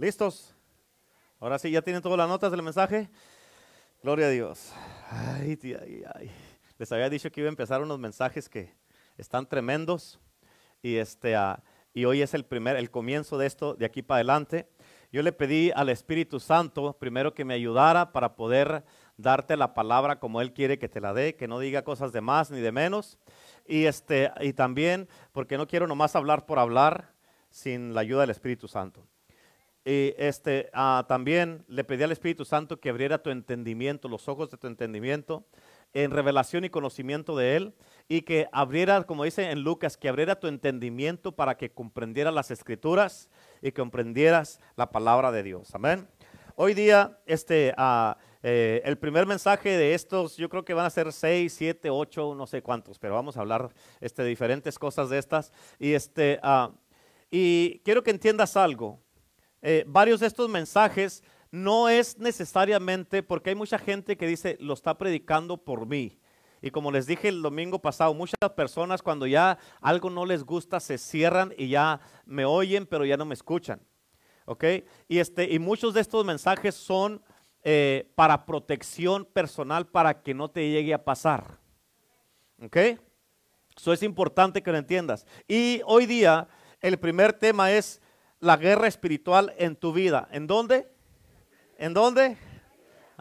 ¿Listos? Ahora sí, ¿ya tienen todas las notas del mensaje? Gloria a Dios. Ay, ay, ay. Les había dicho que iba a empezar unos mensajes que están tremendos. Y, este, ah, y hoy es el primer, el comienzo de esto, de aquí para adelante. Yo le pedí al Espíritu Santo primero que me ayudara para poder darte la palabra como Él quiere que te la dé, que no diga cosas de más ni de menos. Y, este, y también porque no quiero nomás hablar por hablar sin la ayuda del Espíritu Santo. Y este, ah, también le pedí al Espíritu Santo que abriera tu entendimiento, los ojos de tu entendimiento, en revelación y conocimiento de Él, y que abriera, como dice en Lucas, que abriera tu entendimiento para que comprendieras las escrituras y comprendieras la palabra de Dios. Amén. Hoy día, este, uh, eh, el primer mensaje de estos, yo creo que van a ser seis, siete, ocho, no sé cuántos, pero vamos a hablar este, de diferentes cosas de estas. Y, este, ah, y quiero que entiendas algo. Eh, varios de estos mensajes no es necesariamente porque hay mucha gente que dice, lo está predicando por mí. Y como les dije el domingo pasado, muchas personas cuando ya algo no les gusta se cierran y ya me oyen, pero ya no me escuchan. ¿Ok? Y, este, y muchos de estos mensajes son eh, para protección personal para que no te llegue a pasar. ¿Ok? Eso es importante que lo entiendas. Y hoy día el primer tema es la guerra espiritual en tu vida. ¿En dónde? ¿En dónde?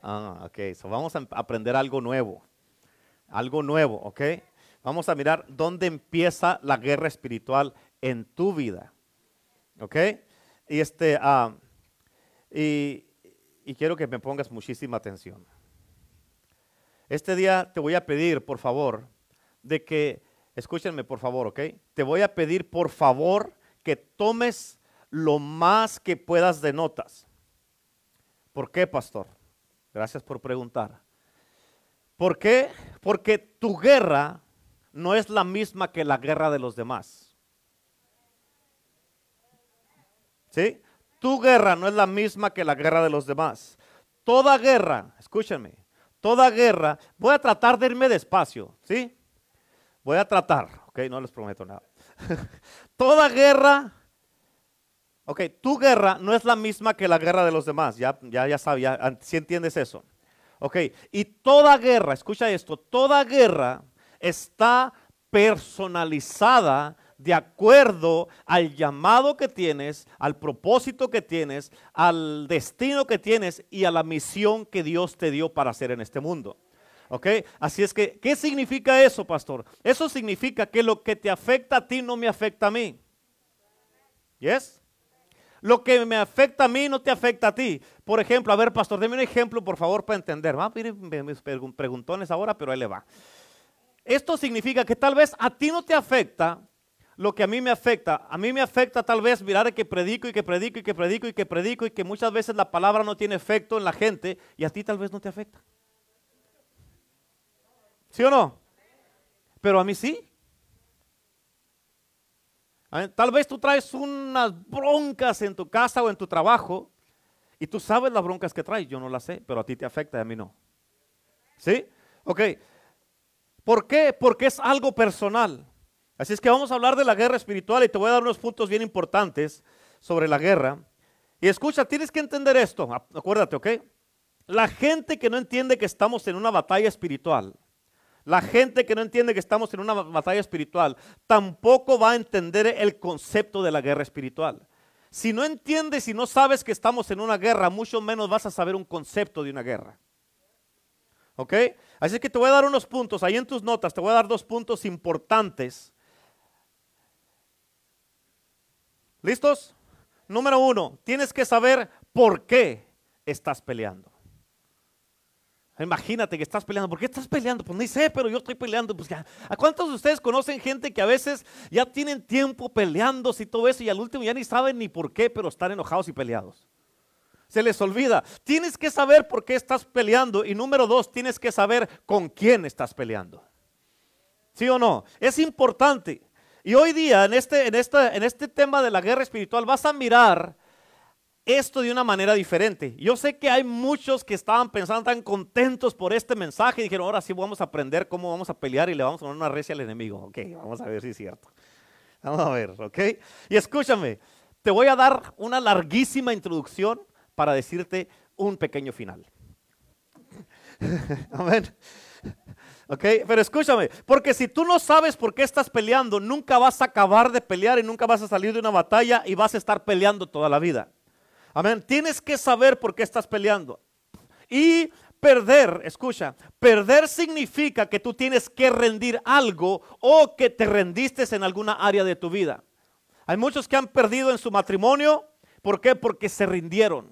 Ah, ok. So vamos a aprender algo nuevo. Algo nuevo, ¿ok? Vamos a mirar dónde empieza la guerra espiritual en tu vida. ¿Ok? Y este, ah, y, y quiero que me pongas muchísima atención. Este día te voy a pedir, por favor, de que, escúchenme por favor, ¿ok? Te voy a pedir, por favor, que tomes lo más que puedas de notas. ¿Por qué, pastor? Gracias por preguntar. ¿Por qué? Porque tu guerra no es la misma que la guerra de los demás. ¿Sí? Tu guerra no es la misma que la guerra de los demás. Toda guerra, escúchenme, toda guerra, voy a tratar de irme despacio, ¿sí? Voy a tratar, ok, no les prometo nada. toda guerra, ok, tu guerra no es la misma que la guerra de los demás, ya, ya, ya sabes, si entiendes eso. Ok, y toda guerra, escucha esto, toda guerra está personalizada de acuerdo al llamado que tienes, al propósito que tienes, al destino que tienes y a la misión que Dios te dio para hacer en este mundo. ¿Ok? Así es que, ¿qué significa eso, pastor? Eso significa que lo que te afecta a ti no me afecta a mí. ¿Yes? Lo que me afecta a mí no te afecta a ti. Por ejemplo, a ver, pastor, deme un ejemplo, por favor, para entender. Va pedir mis preguntones ahora, pero ahí le va. Esto significa que tal vez a ti no te afecta, lo que a mí me afecta. A mí me afecta tal vez mirar que predico y que predico y que predico y que predico y que muchas veces la palabra no tiene efecto en la gente y a ti tal vez no te afecta. ¿Sí o no? Pero a mí sí. Tal vez tú traes unas broncas en tu casa o en tu trabajo y tú sabes las broncas que traes. Yo no las sé, pero a ti te afecta y a mí no. ¿Sí? Ok. ¿Por qué? Porque es algo personal. Así es que vamos a hablar de la guerra espiritual y te voy a dar unos puntos bien importantes sobre la guerra. Y escucha, tienes que entender esto, acuérdate, ¿ok? La gente que no entiende que estamos en una batalla espiritual, la gente que no entiende que estamos en una batalla espiritual, tampoco va a entender el concepto de la guerra espiritual. Si no entiendes y no sabes que estamos en una guerra, mucho menos vas a saber un concepto de una guerra. ¿Ok? Así que te voy a dar unos puntos, ahí en tus notas te voy a dar dos puntos importantes ¿Listos? Número uno, tienes que saber por qué estás peleando. Imagínate que estás peleando. ¿Por qué estás peleando? Pues ni sé, pero yo estoy peleando. Pues ¿A cuántos de ustedes conocen gente que a veces ya tienen tiempo peleándose y todo eso y al último ya ni saben ni por qué, pero están enojados y peleados? Se les olvida. Tienes que saber por qué estás peleando. Y número dos, tienes que saber con quién estás peleando. ¿Sí o no? Es importante. Y hoy día, en este, en, en este tema de la guerra espiritual, vas a mirar esto de una manera diferente. Yo sé que hay muchos que estaban pensando tan contentos por este mensaje y dijeron, ahora sí vamos a aprender cómo vamos a pelear y le vamos a poner una recia al enemigo. Ok, vamos a ver si es cierto. Vamos a ver, ok. Y escúchame, te voy a dar una larguísima introducción para decirte un pequeño final. Amén. Ok, pero escúchame, porque si tú no sabes por qué estás peleando, nunca vas a acabar de pelear y nunca vas a salir de una batalla y vas a estar peleando toda la vida. Amén. Tienes que saber por qué estás peleando. Y perder, escucha, perder significa que tú tienes que rendir algo o que te rendiste en alguna área de tu vida. Hay muchos que han perdido en su matrimonio. ¿Por qué? Porque se rindieron.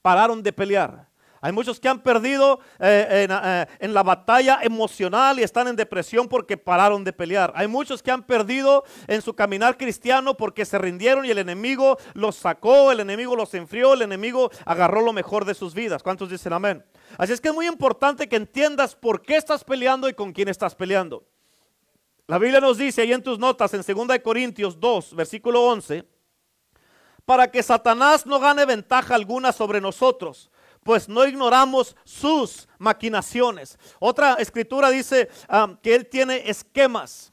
Pararon de pelear. Hay muchos que han perdido eh, eh, en, la batalla emocional y están en depresión porque pararon de pelear. Hay muchos que han perdido en su caminar cristiano porque se rindieron y el enemigo los sacó, el enemigo los enfrió, el enemigo agarró lo mejor de sus vidas. ¿Cuántos dicen amén? Así es que es muy importante que entiendas por qué estás peleando y con quién estás peleando. La Biblia nos dice ahí en tus notas en 2 Corintios 2, versículo 11, para que Satanás no gane ventaja alguna sobre nosotros pues no ignoramos sus maquinaciones. Otra escritura dice um, que él tiene esquemas.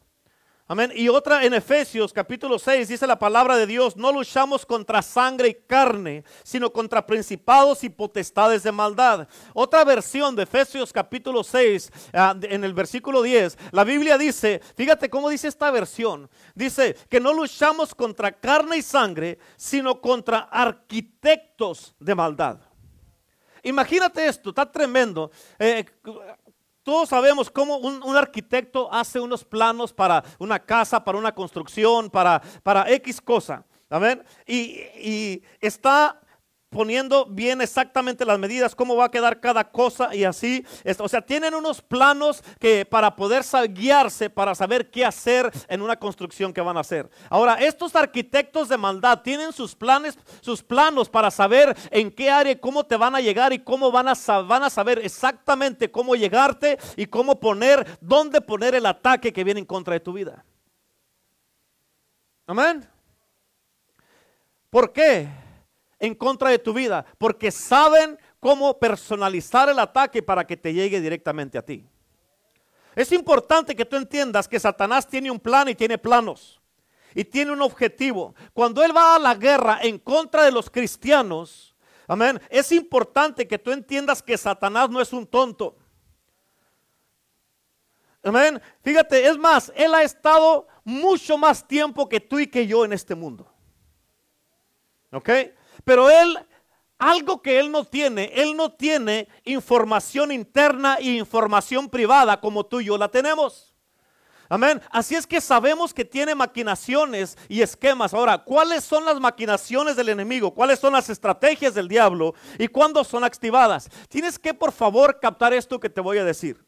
Amén. Y otra en Efesios capítulo 6 dice la palabra de Dios, no luchamos contra sangre y carne, sino contra principados y potestades de maldad. Otra versión de Efesios capítulo 6 ah, en el versículo 10, la Biblia dice, fíjate cómo dice esta versión, dice que no luchamos contra carne y sangre, sino contra arquitectos de maldad. Imagínate esto, está tremendo. Eh, todos sabemos cómo un, arquitecto hace unos planos para una casa, para una construcción, para, para X cosa. Amén. Y, y está poniendo bien exactamente las medidas, cómo va a quedar cada cosa y así. O sea, tienen unos planos que para poder guiarse, para saber qué hacer en una construcción que van a hacer. Ahora, estos arquitectos de maldad tienen sus planes, sus planos para saber en qué área, cómo te van a llegar y cómo van a, van a saber exactamente cómo llegarte y cómo poner, dónde poner el ataque que viene en contra de tu vida. Amén. ¿Por qué? En contra de tu vida, porque saben cómo personalizar el ataque para que te llegue directamente a ti. Es importante que tú entiendas que Satanás tiene un plan y tiene planos y tiene un objetivo. Cuando él va a la guerra en contra de los cristianos, amén, es importante que tú entiendas que Satanás no es un tonto. Amén. Fíjate, es más, él ha estado mucho más tiempo que tú y que yo en este mundo. Pero él, algo que él no tiene, él no tiene información interna e información privada como tú y yo la tenemos. Amén. Así es que sabemos que tiene maquinaciones y esquemas. Ahora, ¿cuáles son las maquinaciones del enemigo? ¿Cuáles son las estrategias del diablo? ¿Y cuándo son activadas? Tienes que, por favor, captar esto que te voy a decir.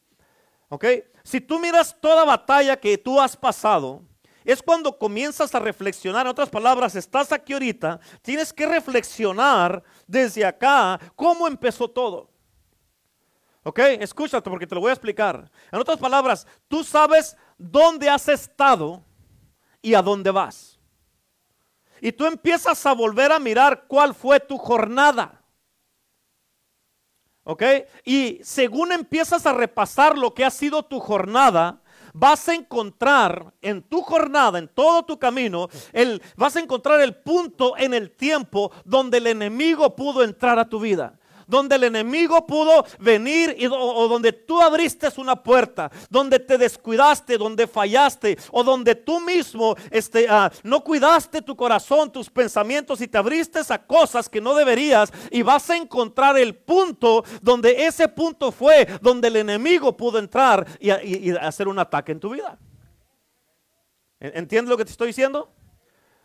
¿Ok? Si tú miras toda batalla que tú has pasado, es cuando comienzas a reflexionar. En otras palabras, estás aquí ahorita, tienes que reflexionar desde acá cómo empezó todo. ¿Ok? Escúchate porque te lo voy a explicar. En otras palabras, tú sabes dónde has estado y a dónde vas. Y tú empiezas a volver a mirar cuál fue tu jornada. ¿Ok? Y según empiezas a repasar lo que ha sido tu jornada, vas a encontrar en tu jornada, en todo tu camino, el, vas a encontrar el punto en el tiempo donde el enemigo pudo entrar a tu vida donde el enemigo pudo venir y, o, donde tú abriste una puerta, donde te descuidaste, donde fallaste o donde tú mismo este, ah, no cuidaste tu corazón, tus pensamientos y te abriste a cosas que no deberías y vas a encontrar el punto donde ese punto fue donde el enemigo pudo entrar y, y hacer un ataque en tu vida. ¿Entiendes lo que te estoy diciendo?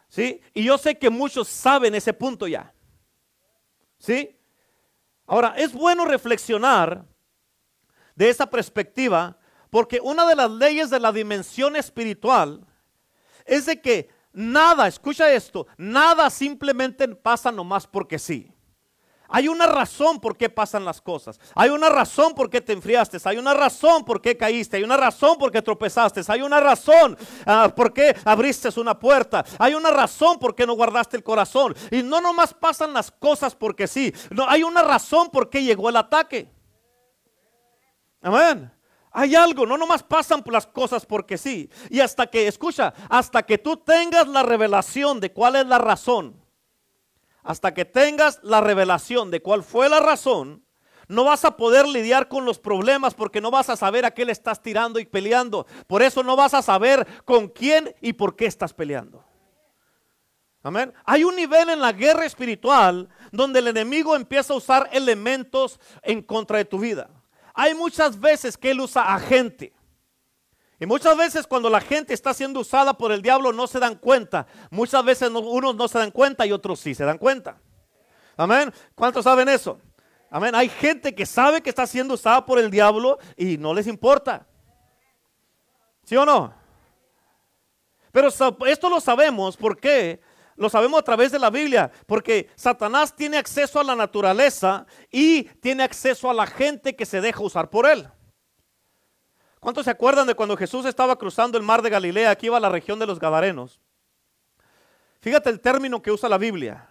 ¿Sí? Y yo sé que muchos saben ese punto ya. ¿Sí? Ahora, es bueno reflexionar de esa perspectiva porque una de las leyes de la dimensión espiritual es de que nada, escucha esto, nada simplemente pasa nomás porque sí. Hay una razón por qué pasan las cosas. Hay una razón por qué te enfriaste. Hay una razón por qué caíste. Hay una razón por qué tropezaste. Hay una razón ah, por qué abriste una puerta. Hay una razón por qué no guardaste el corazón. Y no nomás pasan las cosas porque sí. No, hay una razón por qué llegó el ataque. Amén. Hay algo, no nomás pasan las cosas porque sí. Y hasta que, escucha, hasta que tú tengas la revelación de cuál es la razón, hasta que tengas la revelación de cuál fue la razón, no vas a poder lidiar con los problemas porque no vas a saber a qué le estás tirando y peleando. Por eso no vas a saber con quién y por qué estás peleando. Amén. Hay un nivel en la guerra espiritual donde el enemigo empieza a usar elementos en contra de tu vida. Hay muchas veces que él usa a gente. Y muchas veces cuando la gente está siendo usada por el diablo no se dan cuenta. Muchas veces unos no se dan cuenta y otros sí se dan cuenta. Amén. ¿Cuántos saben eso? Amén. Hay gente que sabe que está siendo usada por el diablo y no les importa. ¿Sí o no? Pero esto lo sabemos, ¿por qué? Lo sabemos a través de la Biblia, porque Satanás tiene acceso a la naturaleza y tiene acceso a la gente que se deja usar por él. ¿Cuántos se acuerdan de cuando Jesús estaba cruzando el mar de Galilea, aquí iba a la región de los Gadarenos? Fíjate el término que usa la Biblia.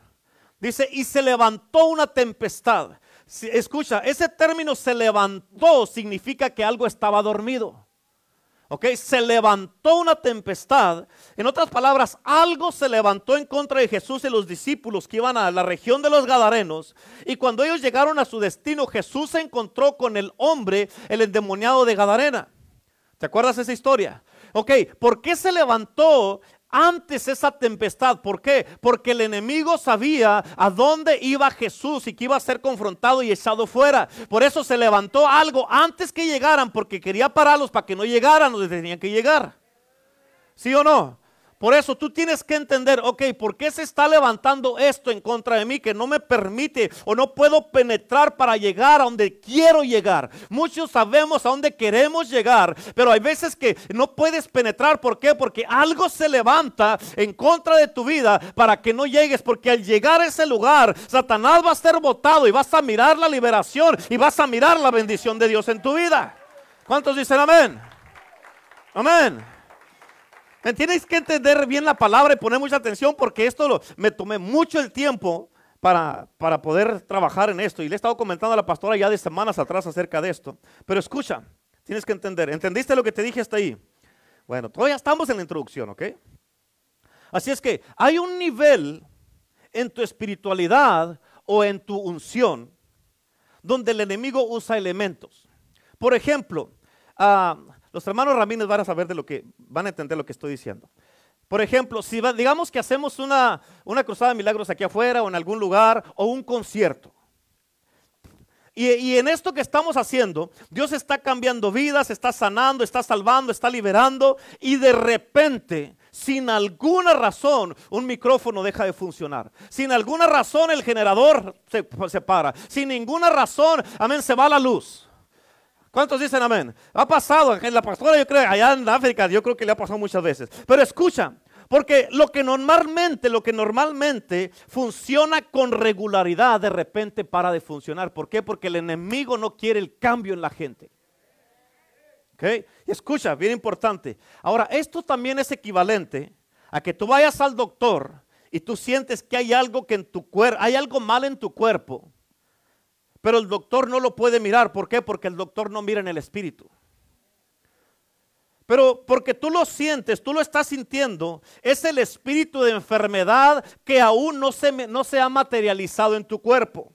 Dice, y se levantó una tempestad. escucha, ese término se levantó significa que algo estaba dormido. ¿ok? Se levantó una tempestad. En otras palabras, algo se levantó en contra de Jesús y los discípulos que iban a la región de los Gadarenos. Y cuando ellos llegaron a su destino, Jesús se encontró con el hombre, el endemoniado de Gadarena. ¿Te acuerdas esa historia? Ok, ¿por qué se levantó antes esa tempestad. ¿Por qué? Porque el enemigo sabía a dónde iba Jesús y que iba a ser confrontado y echado fuera. Por eso se levantó algo antes que llegaran, porque quería pararlos para que no llegaran donde tenían que llegar. ¿Sí o no? Por eso tú tienes que entender, ok, ¿por qué se está levantando esto en contra de mí que no me permite o no puedo penetrar para llegar a donde quiero llegar? Muchos sabemos a dónde queremos llegar, pero hay veces que no puedes penetrar. ¿Por qué? Porque algo se levanta en contra de tu vida para que no llegues, porque al llegar a ese lugar, Satanás va a ser botado y vas a mirar la liberación y vas a mirar la bendición de Dios en tu vida. ¿Cuántos dicen amén? Amén. Tienes que entender bien la palabra y poner mucha atención porque esto me tomé mucho el tiempo para, para poder trabajar en esto. Y le he estado comentando a la pastora ya de semanas atrás acerca de esto. Pero escucha, tienes que entender. ¿Entendiste lo que te dije hasta ahí? Bueno, todavía estamos en la introducción, ¿ok? Así es que hay un nivel en tu espiritualidad o en tu unción donde el enemigo usa elementos. Por ejemplo, uh, los hermanos Ramírez van a saber de lo que, van a entender lo que estoy diciendo. Por ejemplo, si digamos que hacemos una, una cruzada de milagros aquí afuera o en algún lugar o un concierto. Y, en esto que estamos haciendo, Dios está cambiando vidas, está sanando, está salvando, está liberando y de repente, sin alguna razón, un micrófono deja de funcionar. Sin alguna razón el generador se, se para. Sin ninguna razón, amén, se va la luz. ¿Cuántos dicen amén? Ha pasado en la pastora, yo creo, allá en África, yo creo que le ha pasado muchas veces. Pero escucha, porque lo que normalmente, lo que normalmente funciona con regularidad, de repente para de funcionar. ¿Por qué? Porque el enemigo no quiere el cambio en la gente. ¿Ok? Y escucha, bien importante. Ahora, esto también es equivalente a que tú vayas al doctor y tú sientes que hay algo que en tu cuerpo, hay algo mal en tu cuerpo pero el doctor no lo puede mirar. ¿Por qué? Porque el doctor no mira en el espíritu. Pero porque tú lo sientes, tú lo estás sintiendo, es el espíritu de enfermedad que aún no se, no se ha materializado en tu cuerpo.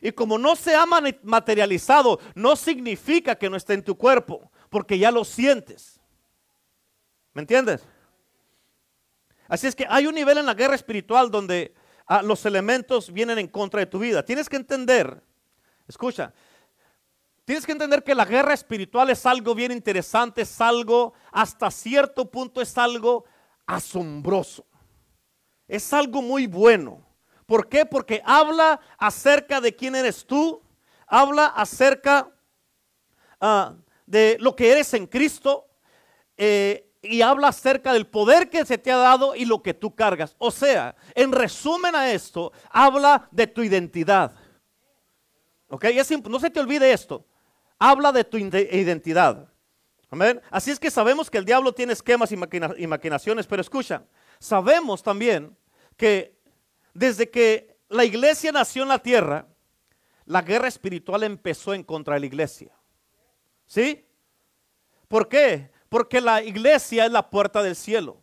Y como no se ha materializado, no significa que no esté en tu cuerpo, porque ya lo sientes. ¿Me entiendes? Así es que hay un nivel en la guerra espiritual donde ah, los elementos vienen en contra de tu vida. Tienes que entender Escucha, tienes que entender que la guerra espiritual es algo bien interesante, es algo, hasta cierto punto es algo asombroso. Es algo muy bueno. ¿Por qué? Porque habla acerca de quién eres tú, habla acerca ah, de lo que eres en Cristo eh, y habla acerca del poder que se te ha dado y lo que tú cargas. O sea, en resumen a esto, habla de tu identidad. ¿Ok? no se te olvide esto. Habla de tu identidad. Amén. Así es que sabemos que el diablo tiene esquemas y, maquinaciones, pero escucha, sabemos también que desde que la iglesia nació en la tierra, la guerra espiritual empezó en contra de la iglesia. ¿Sí? ¿Por qué? Porque la iglesia es la puerta del cielo.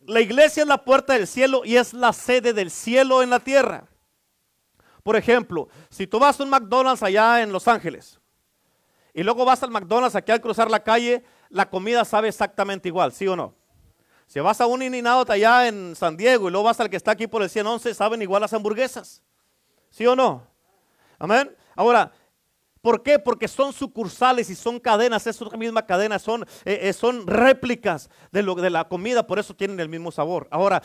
La iglesia es la puerta del cielo y es la sede del cielo en la tierra. Por ejemplo, si tú vas a un McDonald's allá en Los Ángeles y luego vas al McDonald's aquí al cruzar la calle, la comida sabe exactamente igual, ¿sí o no? Si vas a un in allá en San Diego y luego vas al que está aquí por el 111, saben igual las hamburguesas. ¿Sí o no? Amén. Ahora, ¿Por qué? Porque son sucursales y son cadenas, es una misma cadena, son, eh, eh, son réplicas de, lo, de la comida, por eso tienen el mismo sabor. Ahora,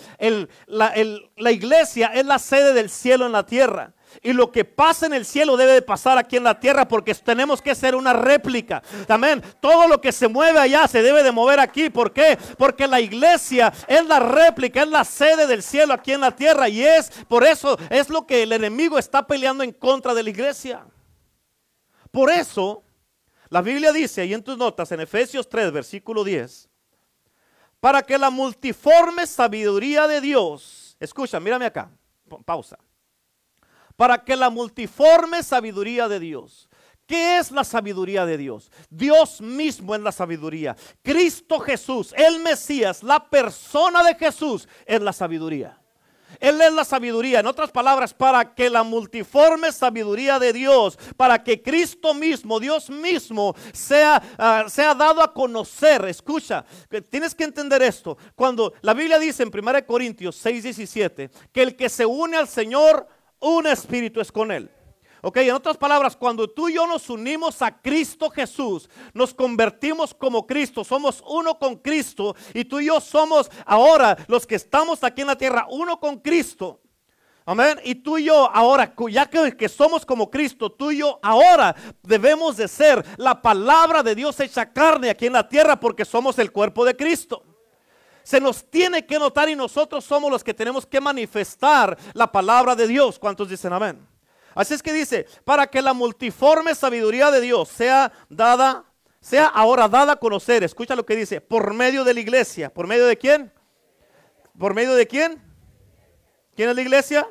la, la iglesia es la sede del cielo en la tierra. Y lo que pasa en el cielo debe de pasar aquí en la tierra porque tenemos que ser una réplica. Amén. Todo lo que se mueve allá se debe de mover aquí. ¿Por qué? Porque la iglesia es la réplica, es la sede del cielo aquí en la tierra. Y es por eso es lo que el enemigo está peleando en contra de la iglesia. Por eso, la Biblia dice ahí en tus notas, en Efesios 3, versículo 10, para que la multiforme sabiduría de Dios, escucha, mírame acá, pausa, para que la multiforme sabiduría de Dios, ¿Qué es la sabiduría de Dios? Dios mismo es la sabiduría. Cristo Jesús, el Mesías, la persona de Jesús es la sabiduría. Él es la sabiduría. En otras palabras, para que la multiforme sabiduría de Dios, para que Cristo mismo, Dios mismo, sea, ah, sea dado a conocer. Escucha, tienes que entender esto. Cuando la Biblia dice en 1 Corintios 6, 17, que el que se une al Señor, un espíritu es con él. Ok, en otras palabras, cuando tú y yo nos unimos a Cristo Jesús, nos convertimos como Cristo, somos uno con Cristo y tú y yo somos ahora los que estamos aquí en la tierra, uno con Cristo. Amén. Y tú y yo ahora, ya que, que, somos como Cristo, tú y yo ahora debemos de ser la palabra de Dios hecha carne aquí en la tierra porque somos el cuerpo de Cristo. Se nos tiene que notar y nosotros somos los que tenemos que manifestar la palabra de Dios. ¿Cuántos dicen amén? Así es que dice, para que la multiforme sabiduría de Dios sea dada, sea ahora dada a conocer. Escucha lo que dice, por medio de la iglesia. ¿Por medio de quién? ¿Por medio de quién? ¿Quién es la iglesia?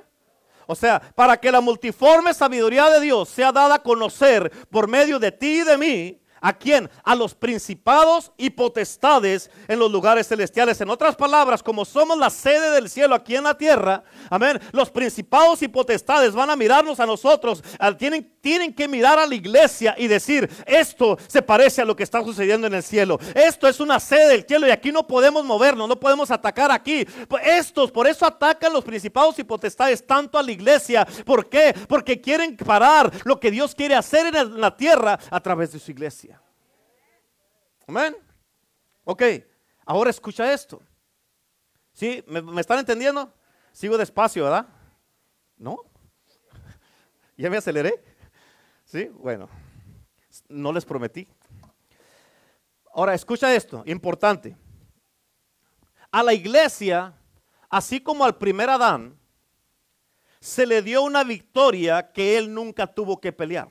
O sea, para que la multiforme sabiduría de Dios sea dada a conocer por medio de ti y de mí, ¿A quién? A los principados y potestades en los lugares celestiales. En otras palabras, como somos la sede del cielo aquí en la tierra, amén, los principados y potestades van a mirarnos a nosotros, tienen, tienen que mirar a la iglesia y decir, esto se parece a lo que está sucediendo en el cielo. Esto es una sede del cielo y aquí no podemos movernos, no podemos atacar aquí. Pues estos, por eso atacan los principados y potestades tanto a la iglesia. ¿Por qué? Porque quieren parar lo que Dios quiere hacer en la tierra a través de su iglesia. Amén. Ok, ahora escucha esto. ¿Sí? ¿Me, están entendiendo? Sigo despacio, ¿verdad? ¿No? ¿Ya me aceleré? ¿Sí? Bueno, no les prometí. Ahora, escucha esto, importante. A la iglesia, así como al primer Adán, se le dio una victoria que él nunca tuvo que pelear.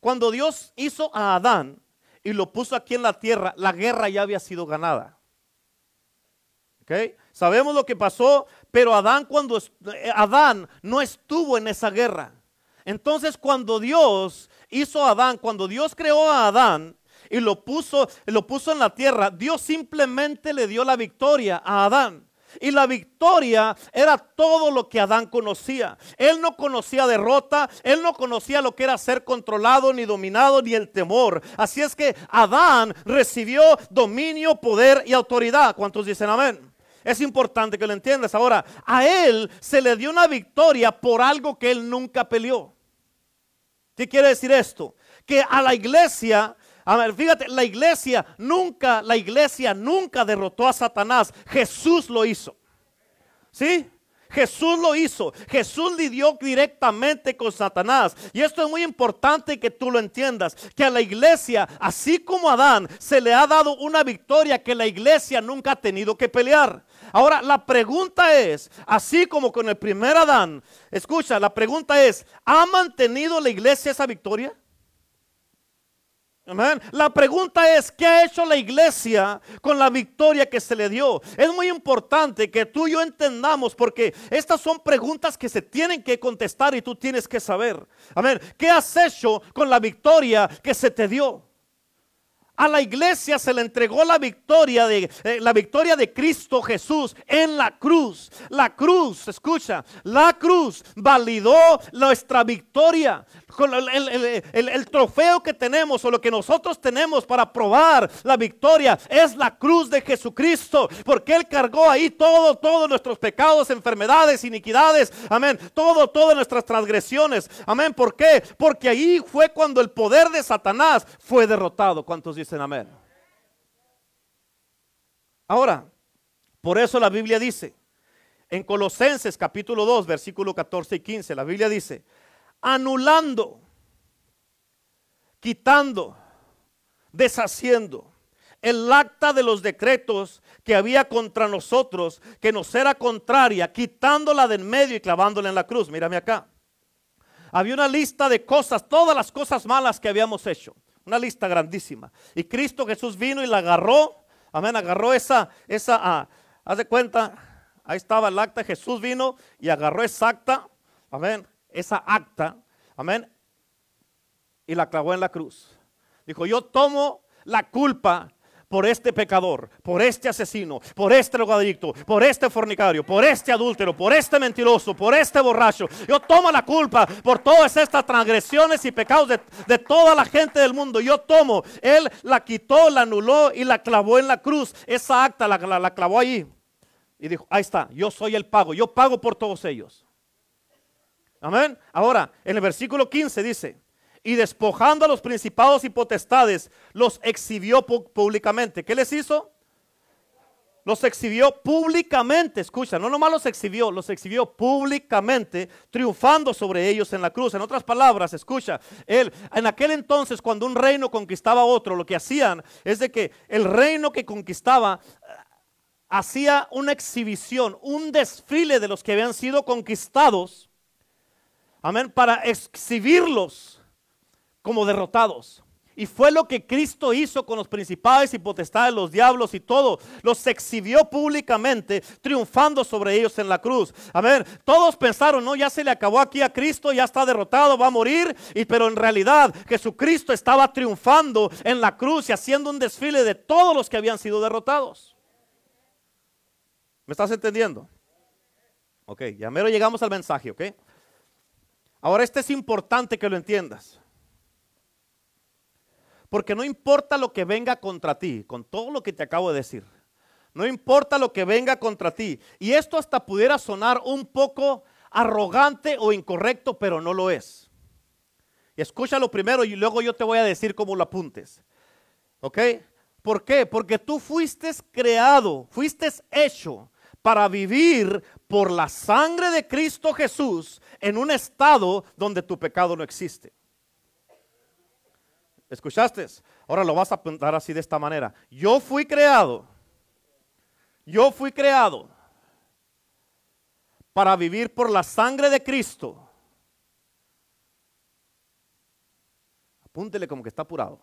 Cuando Dios hizo a Adán, y lo puso aquí en la tierra, la guerra ya había sido ganada. ¿Okay? Sabemos lo que pasó, pero Adán cuando eh, Adán no estuvo en esa guerra. Entonces cuando Dios hizo a Adán, cuando Dios creó a Adán y lo puso, lo puso en la tierra, Dios simplemente le dio la victoria a Adán. Y la victoria era todo lo que Adán conocía. Él no conocía derrota, él no conocía lo que era ser controlado, ni dominado, ni el temor. Así es que Adán recibió dominio, poder y autoridad. ¿Cuántos dicen amén? Es importante que lo entiendas. Ahora, a él se le dio una victoria por algo que él nunca peleó. ¿Qué quiere decir esto? Que a la iglesia a fíjate, la iglesia nunca, la iglesia nunca derrotó a Satanás. Jesús lo hizo. ¿Sí? Jesús lo hizo. Jesús lidió directamente con Satanás. Y esto es muy importante que tú lo entiendas. Que a la iglesia, así como a Adán, se le ha dado una victoria que la iglesia nunca ha tenido que pelear. Ahora, la pregunta es, así como con el primer Adán, escucha, la pregunta es, ¿ha mantenido la iglesia esa victoria? La pregunta es, ¿qué ha hecho la iglesia con la victoria que se le dio? Es muy importante que tú y yo entendamos porque estas son preguntas que se tienen que contestar y tú tienes que saber. Amén. ¿Qué has hecho con la victoria que se te dio? A la iglesia se le entregó la victoria de eh, la victoria de Cristo Jesús en la cruz. La cruz, escucha, la cruz validó nuestra victoria. El, trofeo que tenemos o lo que nosotros tenemos para probar la victoria es la cruz de Jesucristo, porque Él cargó ahí todo, todos nuestros pecados, enfermedades, iniquidades, amén, todo, todas nuestras transgresiones, amén. ¿Por qué? Porque ahí fue cuando el poder de Satanás fue derrotado. ¿Cuántos dicen amén? Ahora, por eso la Biblia dice, en Colosenses capítulo 2, versículo 14 y 15, la Biblia dice, anulando, quitando, deshaciendo el acta de los decretos que había contra nosotros, que nos era contraria, quitándola de en medio y clavándola en la cruz. Mírame acá. Había una lista de cosas, todas las cosas malas que habíamos hecho. Una lista grandísima. Y Cristo Jesús vino y la agarró. Amén. Agarró esa, esa, ah, haz de cuenta, ahí estaba el acta. Jesús vino y agarró esa acta. Amén. Esa acta. Amén. Y la clavó en la cruz. Dijo, yo tomo la culpa por este pecador, por este asesino, por este drogadicto, por este fornicario, por este adúltero, por este mentiroso, por este borracho. Yo tomo la culpa por todas estas transgresiones y pecados de, toda la gente del mundo. Yo tomo. Él la quitó, la anuló y la clavó en la cruz. Esa acta la, la clavó allí. Y dijo, ahí está, yo soy el pago. Yo pago por todos ellos. Amén. Ahora, en el versículo 15 dice, y despojando a los principados y potestades, los exhibió públicamente. ¿Qué les hizo? Los exhibió públicamente, escucha, no nomás los exhibió, los exhibió públicamente, triunfando sobre ellos en la cruz. En otras palabras, escucha, él, en aquel entonces cuando un reino conquistaba otro, lo que hacían es de que el reino que conquistaba eh, hacía una exhibición, un desfile de los que habían sido conquistados, amén, para exhibirlos como derrotados. Y fue lo que Cristo hizo con los principales y potestades, los diablos y todo. Los exhibió públicamente, triunfando sobre ellos en la cruz. A ver, todos pensaron, no, ya se le acabó aquí a Cristo, ya está derrotado, va a morir. Y, pero en realidad Jesucristo estaba triunfando en la cruz y haciendo un desfile de todos los que habían sido derrotados. ¿Me estás entendiendo? Ok, ya mero llegamos al mensaje, ok. Ahora este es importante que lo entiendas. Porque no importa lo que venga contra ti, con todo lo que te acabo de decir. No importa lo que venga contra ti. Y esto hasta pudiera sonar un poco arrogante o incorrecto, pero no lo es. Escúchalo primero y luego yo te voy a decir cómo lo apuntes. ¿Ok? ¿Por qué? Porque tú fuiste creado, fuiste hecho para vivir por la sangre de Cristo Jesús en un estado donde tu pecado no existe. ¿Escuchaste? Ahora lo vas a apuntar así de esta manera. Yo fui creado. Yo fui creado para vivir por la sangre de Cristo. Apúntele como que está apurado.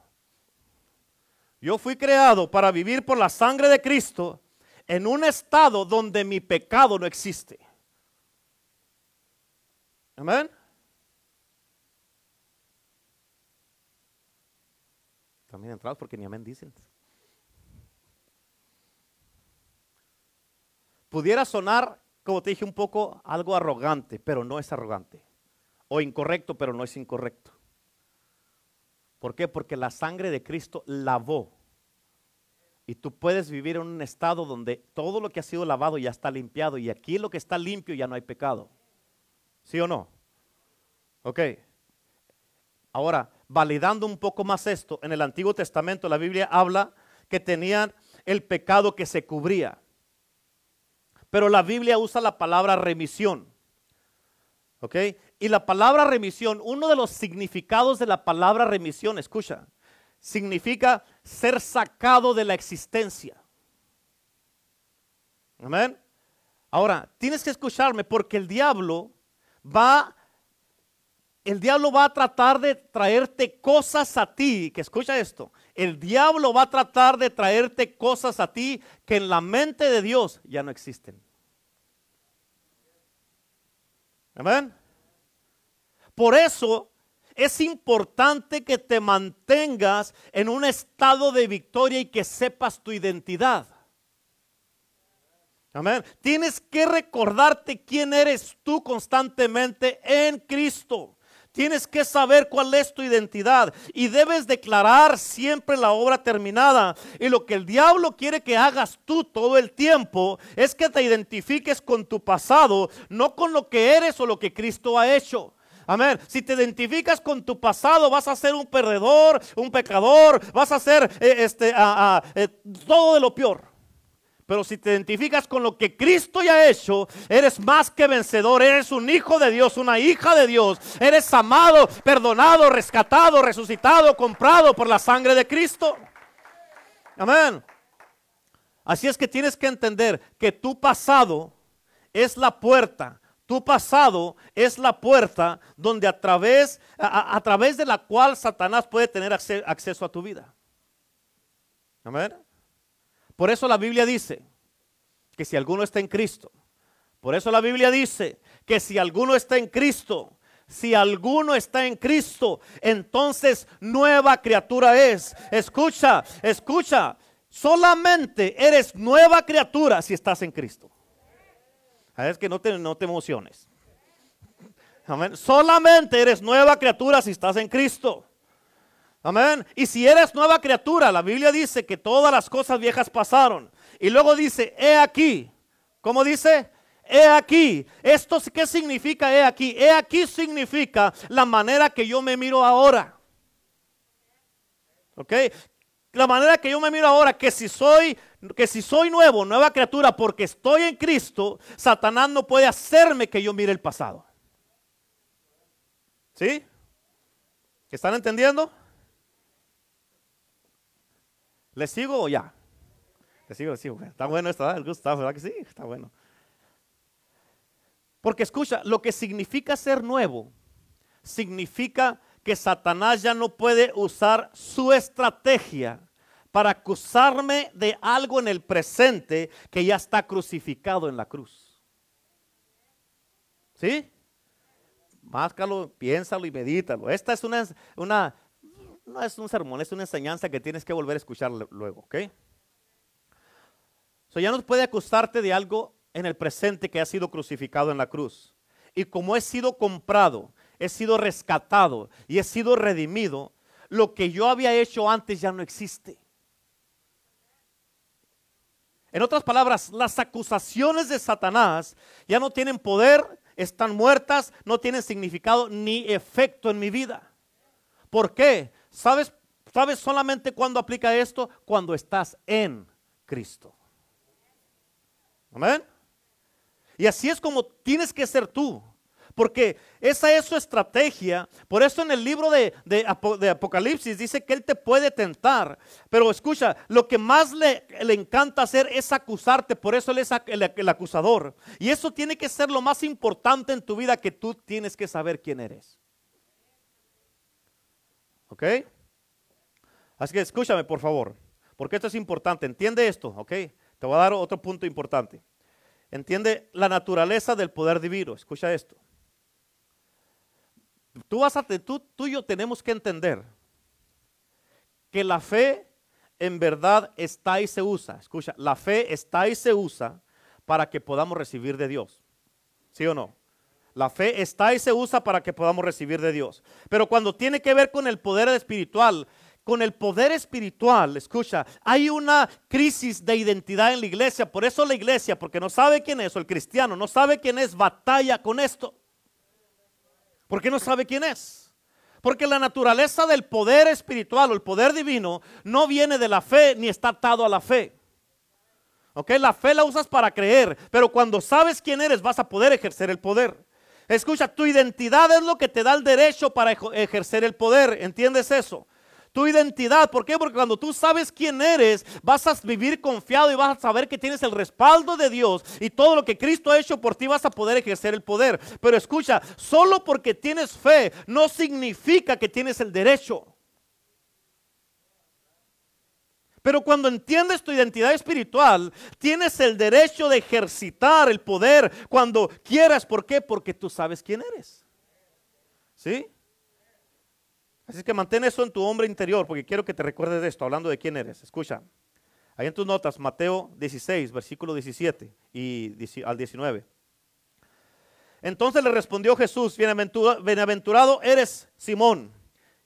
Yo fui creado para vivir por la sangre de Cristo en un estado donde mi pecado no existe. Amén. También entrados porque ni amén dicen. Pudiera sonar, como te dije, un poco algo arrogante, pero no es arrogante. O incorrecto, pero no es incorrecto. ¿Por qué? Porque la sangre de Cristo lavó. Y tú puedes vivir en un estado donde todo lo que ha sido lavado ya está limpiado y aquí lo que está limpio ya no hay pecado. ¿Sí o no? Ok. Ahora, validando un poco más esto, en el Antiguo Testamento la Biblia habla que tenían el pecado que se cubría. Pero la Biblia usa la palabra remisión. ¿Ok? Y la palabra remisión, uno de los significados de la palabra remisión, escucha, significa ser sacado de la existencia. Amén. Ahora, tienes que escucharme porque el diablo va el diablo va a tratar de traerte cosas a ti, que escucha esto, el diablo va a tratar de traerte cosas a ti que en la mente de Dios ya no existen. Amén. Por eso es importante que te mantengas en un estado de victoria y que sepas tu identidad. Amén. Tienes que recordarte quién eres tú constantemente en Cristo. Tienes que saber cuál es tu identidad y debes declarar siempre la obra terminada. Y lo que el diablo quiere que hagas tú todo el tiempo es que te identifiques con tu pasado, no con lo que eres o lo que Cristo ha hecho. Amén. Si te identificas con tu pasado, vas a ser un perdedor, un pecador, vas a ser eh, este, eh, todo de lo peor. Pero si te identificas con lo que Cristo ya ha hecho, eres más que vencedor, eres un hijo de Dios, una hija de Dios, eres amado, perdonado, rescatado, resucitado, comprado por la sangre de Cristo. Amén. Así es que tienes que entender que tu pasado es la puerta. Tu pasado es la puerta donde a través, a, través de la cual Satanás puede tener acceso a tu vida. Amén. Por eso la Biblia dice que si alguno está en Cristo, por eso la Biblia dice que si alguno está en Cristo, si alguno está en Cristo, entonces nueva criatura es. Escucha, escucha, solamente eres nueva criatura si estás en Cristo. Es que no te, no te emociones. Solamente eres nueva criatura si estás en Cristo. Amén. Y si eres nueva criatura, la Biblia dice que todas las cosas viejas pasaron. Y luego dice, he aquí. ¿Cómo dice? He aquí. ¿Esto qué significa he aquí? He aquí significa la manera que yo me miro ahora. ¿Ok? La manera que yo me miro ahora, que si soy, que si soy nuevo, nueva criatura, porque estoy en Cristo, Satanás no puede hacerme que yo mire el pasado. ¿Sí? ¿Están entendiendo? ¿Le sigo o ya? Le sigo, le sigo. Está bueno esto, gusto, ¿verdad que sí? Está bueno. Porque escucha, lo que significa ser nuevo, significa que Satanás ya no puede usar su estrategia para acusarme de algo en el presente que ya está crucificado en la cruz. ¿Sí? Máscalo, piénsalo y medítalo. Esta es una, una no es un sermón, es una enseñanza que tienes que volver a escuchar luego, ¿ok? So ya no puede acusarte de algo en el presente que ha sido crucificado en la cruz. Y como he sido comprado, he sido rescatado y he sido redimido, lo que yo había hecho antes ya no existe. En otras palabras, las acusaciones de Satanás ya no tienen poder, están muertas, no tienen significado ni efecto en mi vida. ¿Por qué? ¿Sabes, ¿Sabes solamente cuándo aplica esto? Cuando estás en Cristo. Amén. Y así es como tienes que ser tú. Porque esa es su estrategia. Por eso en el libro de, Apocalipsis dice que Él te puede tentar. Pero escucha, lo que más le, encanta hacer es acusarte. Por eso Él es el acusador. Y eso tiene que ser lo más importante en tu vida que tú tienes que saber quién eres. ¿Ok? Así que escúchame, por favor, porque esto es importante. Entiende esto, ¿ok? Te voy a dar otro punto importante. Entiende la naturaleza del poder divino. Escucha esto. Tú, vas a, tú, tú y yo tenemos que entender que la fe en verdad está y se usa. Escucha, la fe está y se usa para que podamos recibir de Dios. ¿Sí o no? La fe está y se usa para que podamos recibir de Dios. Pero cuando tiene que ver con el poder espiritual, con el poder espiritual, escucha, hay una crisis de identidad en la iglesia. Por eso la iglesia, porque no sabe quién es, o el cristiano no sabe quién es, batalla con esto. ¿Por qué no sabe quién es? Porque la naturaleza del poder espiritual o el poder divino no viene de la fe ni está atado a la fe. ¿Ok? La fe la usas para creer, pero cuando sabes quién eres vas a poder ejercer el poder. Escucha, tu identidad es lo que te da el derecho para ejercer el poder. ¿Entiendes eso? Tu identidad, ¿por qué? Porque cuando tú sabes quién eres, vas a vivir confiado y vas a saber que tienes el respaldo de Dios y todo lo que Cristo ha hecho por ti vas a poder ejercer el poder. Pero escucha, solo porque tienes fe no significa que tienes el derecho. Pero cuando entiendes tu identidad espiritual, tienes el derecho de ejercitar el poder cuando quieras. ¿Por qué? Porque tú sabes quién eres. ¿Sí? Así que mantén eso en tu hombre interior, porque quiero que te recuerdes de esto, hablando de quién eres. Escucha, ahí en tus notas, Mateo 16, versículo 17 y al 19. Entonces le respondió Jesús, bienaventurado eres Simón,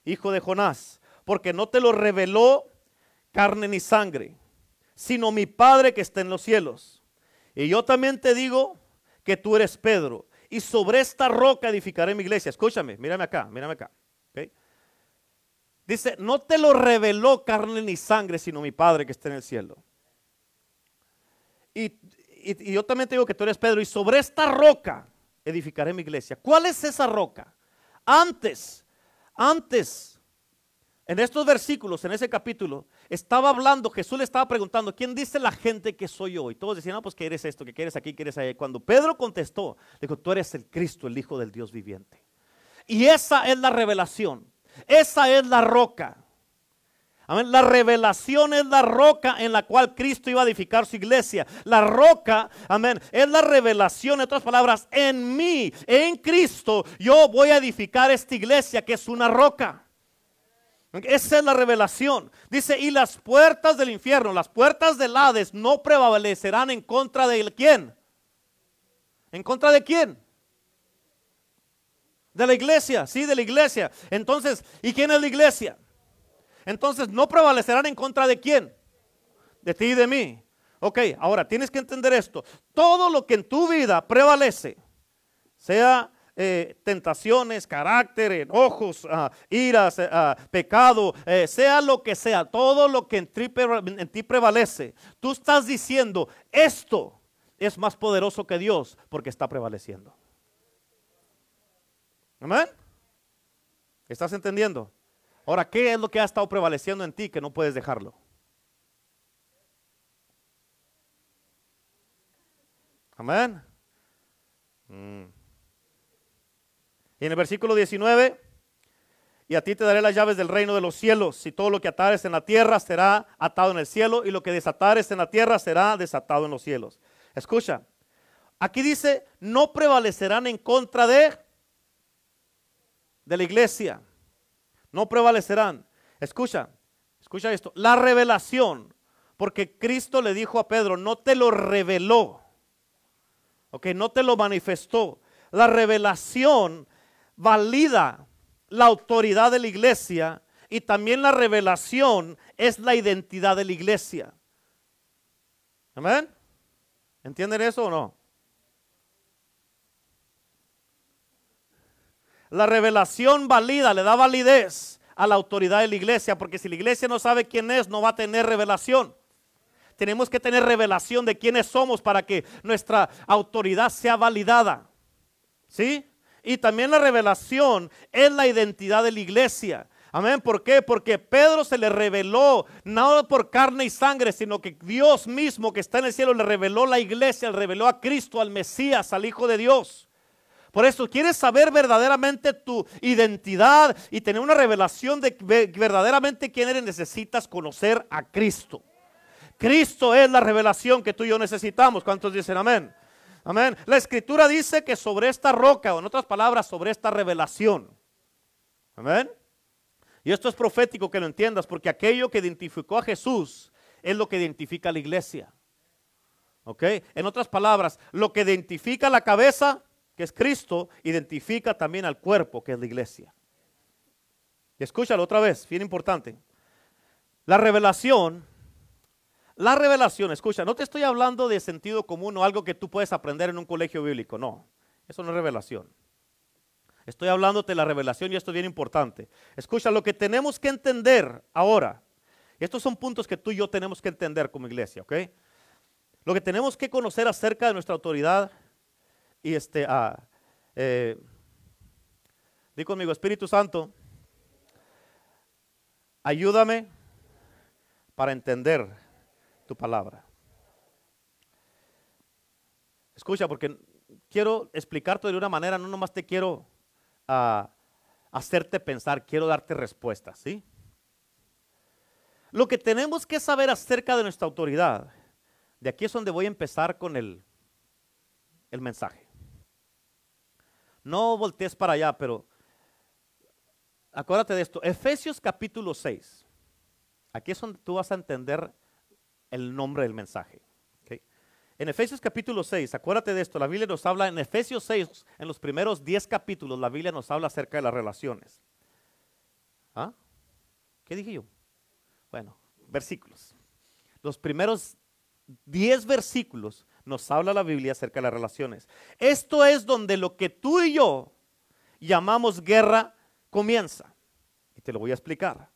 hijo de Jonás, porque no te lo reveló carne ni sangre, sino mi Padre que está en los cielos. Y yo también te digo que tú eres Pedro, y sobre esta roca edificaré mi iglesia. Escúchame, mírame acá, mírame acá. Dice, no te lo reveló carne ni sangre, sino mi Padre que está en el cielo. Y, y yo también te digo que tú eres Pedro, y sobre esta roca edificaré mi iglesia. ¿Cuál es esa roca? Antes, antes, en estos versículos, en ese capítulo, estaba hablando, Jesús le estaba preguntando, ¿quién dice la gente que soy yo? Y todos decían, no, pues que eres esto, que quieres aquí, que eres allá. cuando Pedro contestó, dijo, tú eres el Cristo, el Hijo del Dios viviente. Y esa es la revelación, esa es la roca. Amén. La revelación es la roca en la cual Cristo iba a edificar su iglesia. La roca, amén, es la revelación, en otras palabras, en mí, en Cristo, yo voy a edificar esta iglesia que es una roca. Esa es la revelación. Dice, y las puertas del infierno, las puertas del Hades no prevalecerán en contra de quién. ¿En contra de quién? De la iglesia, sí, de la iglesia. Entonces, ¿y quién es la iglesia? entonces no prevalecerán en contra de quién? De ti y de mí. Ok, ahora tienes que entender esto. Todo lo que en tu vida prevalece, sea eh, tentaciones, carácter, enojos, ah, iras, eh, ah, pecado, eh, sea lo que sea, todo lo que en ti prevalece, tú estás diciendo, esto es más poderoso que Dios porque está prevaleciendo. Amén. ¿Estás entendiendo? Ahora, ¿qué es lo que ha estado prevaleciendo en ti que no puedes dejarlo? Amén. Mm. Y en el versículo 19, y a ti te daré las llaves del reino de los cielos, y todo lo que atares en la tierra será atado en el cielo, y lo que desatares en la tierra será desatado en los cielos. Escucha, aquí dice, no prevalecerán en contra de, de la iglesia no prevalecerán. Escucha, escucha esto. La revelación, porque Cristo le dijo a Pedro, no te lo reveló, ok, no te lo manifestó. La revelación valida la autoridad de la iglesia y también la revelación es la identidad de la iglesia. Amén. ¿Entienden eso o no? La revelación valida, le da validez a la autoridad de la iglesia, porque si la iglesia no sabe quién es, no va a tener revelación. Tenemos que tener revelación de quiénes somos para que nuestra autoridad sea validada. ¿Sí? Y también la revelación es la identidad de la iglesia. Amén. ¿Por qué? Porque Pedro se le reveló, no por carne y sangre, sino que Dios mismo que está en el cielo le reveló la iglesia, le reveló a Cristo, al Mesías, al Hijo de Dios. Por eso, ¿quieres saber verdaderamente tu identidad y tener una revelación de verdaderamente quién eres? Necesitas conocer a Cristo. Cristo es la revelación que tú y yo necesitamos. ¿Cuántos dicen amén? Amén. La escritura dice que sobre esta roca, o en otras palabras, sobre esta revelación. Amén. Y esto es profético que lo entiendas, porque aquello que identificó a Jesús es lo que identifica a la iglesia. ¿Ok? En otras palabras, lo que identifica la cabeza que es Cristo, identifica también al cuerpo, que es la iglesia. Y escúchalo otra vez, bien importante. La revelación, la revelación, escucha, no te estoy hablando de sentido común o algo que tú puedes aprender en un colegio bíblico, no, eso no es revelación. Estoy hablándote de la revelación y esto es bien importante. Escucha, lo que tenemos que entender ahora, estos son puntos que tú y yo tenemos que entender como iglesia, ¿ok? Lo que tenemos que conocer acerca de nuestra autoridad y este, ah, eh, di conmigo, Espíritu Santo, ayúdame para entender tu palabra. Escucha, porque quiero explicarte de una manera, no nomás te quiero ah, hacerte pensar, quiero darte respuestas, ¿sí? Lo que tenemos que saber acerca de nuestra autoridad, de aquí es donde voy a empezar con el, el mensaje. No voltees para allá, pero acuérdate de esto, Efesios capítulo 6. Aquí es donde tú vas a entender el nombre del mensaje. En Efesios capítulo 6, acuérdate de esto, la Biblia nos habla, en Efesios 6, en los primeros 10 capítulos, la Biblia nos habla acerca de las relaciones. ¿Ah? ¿Qué dije yo? Bueno, versículos. Los primeros 10 versículos nos habla la Biblia acerca de las relaciones. Esto es donde lo que tú y yo llamamos guerra comienza. Y te lo voy a explicar.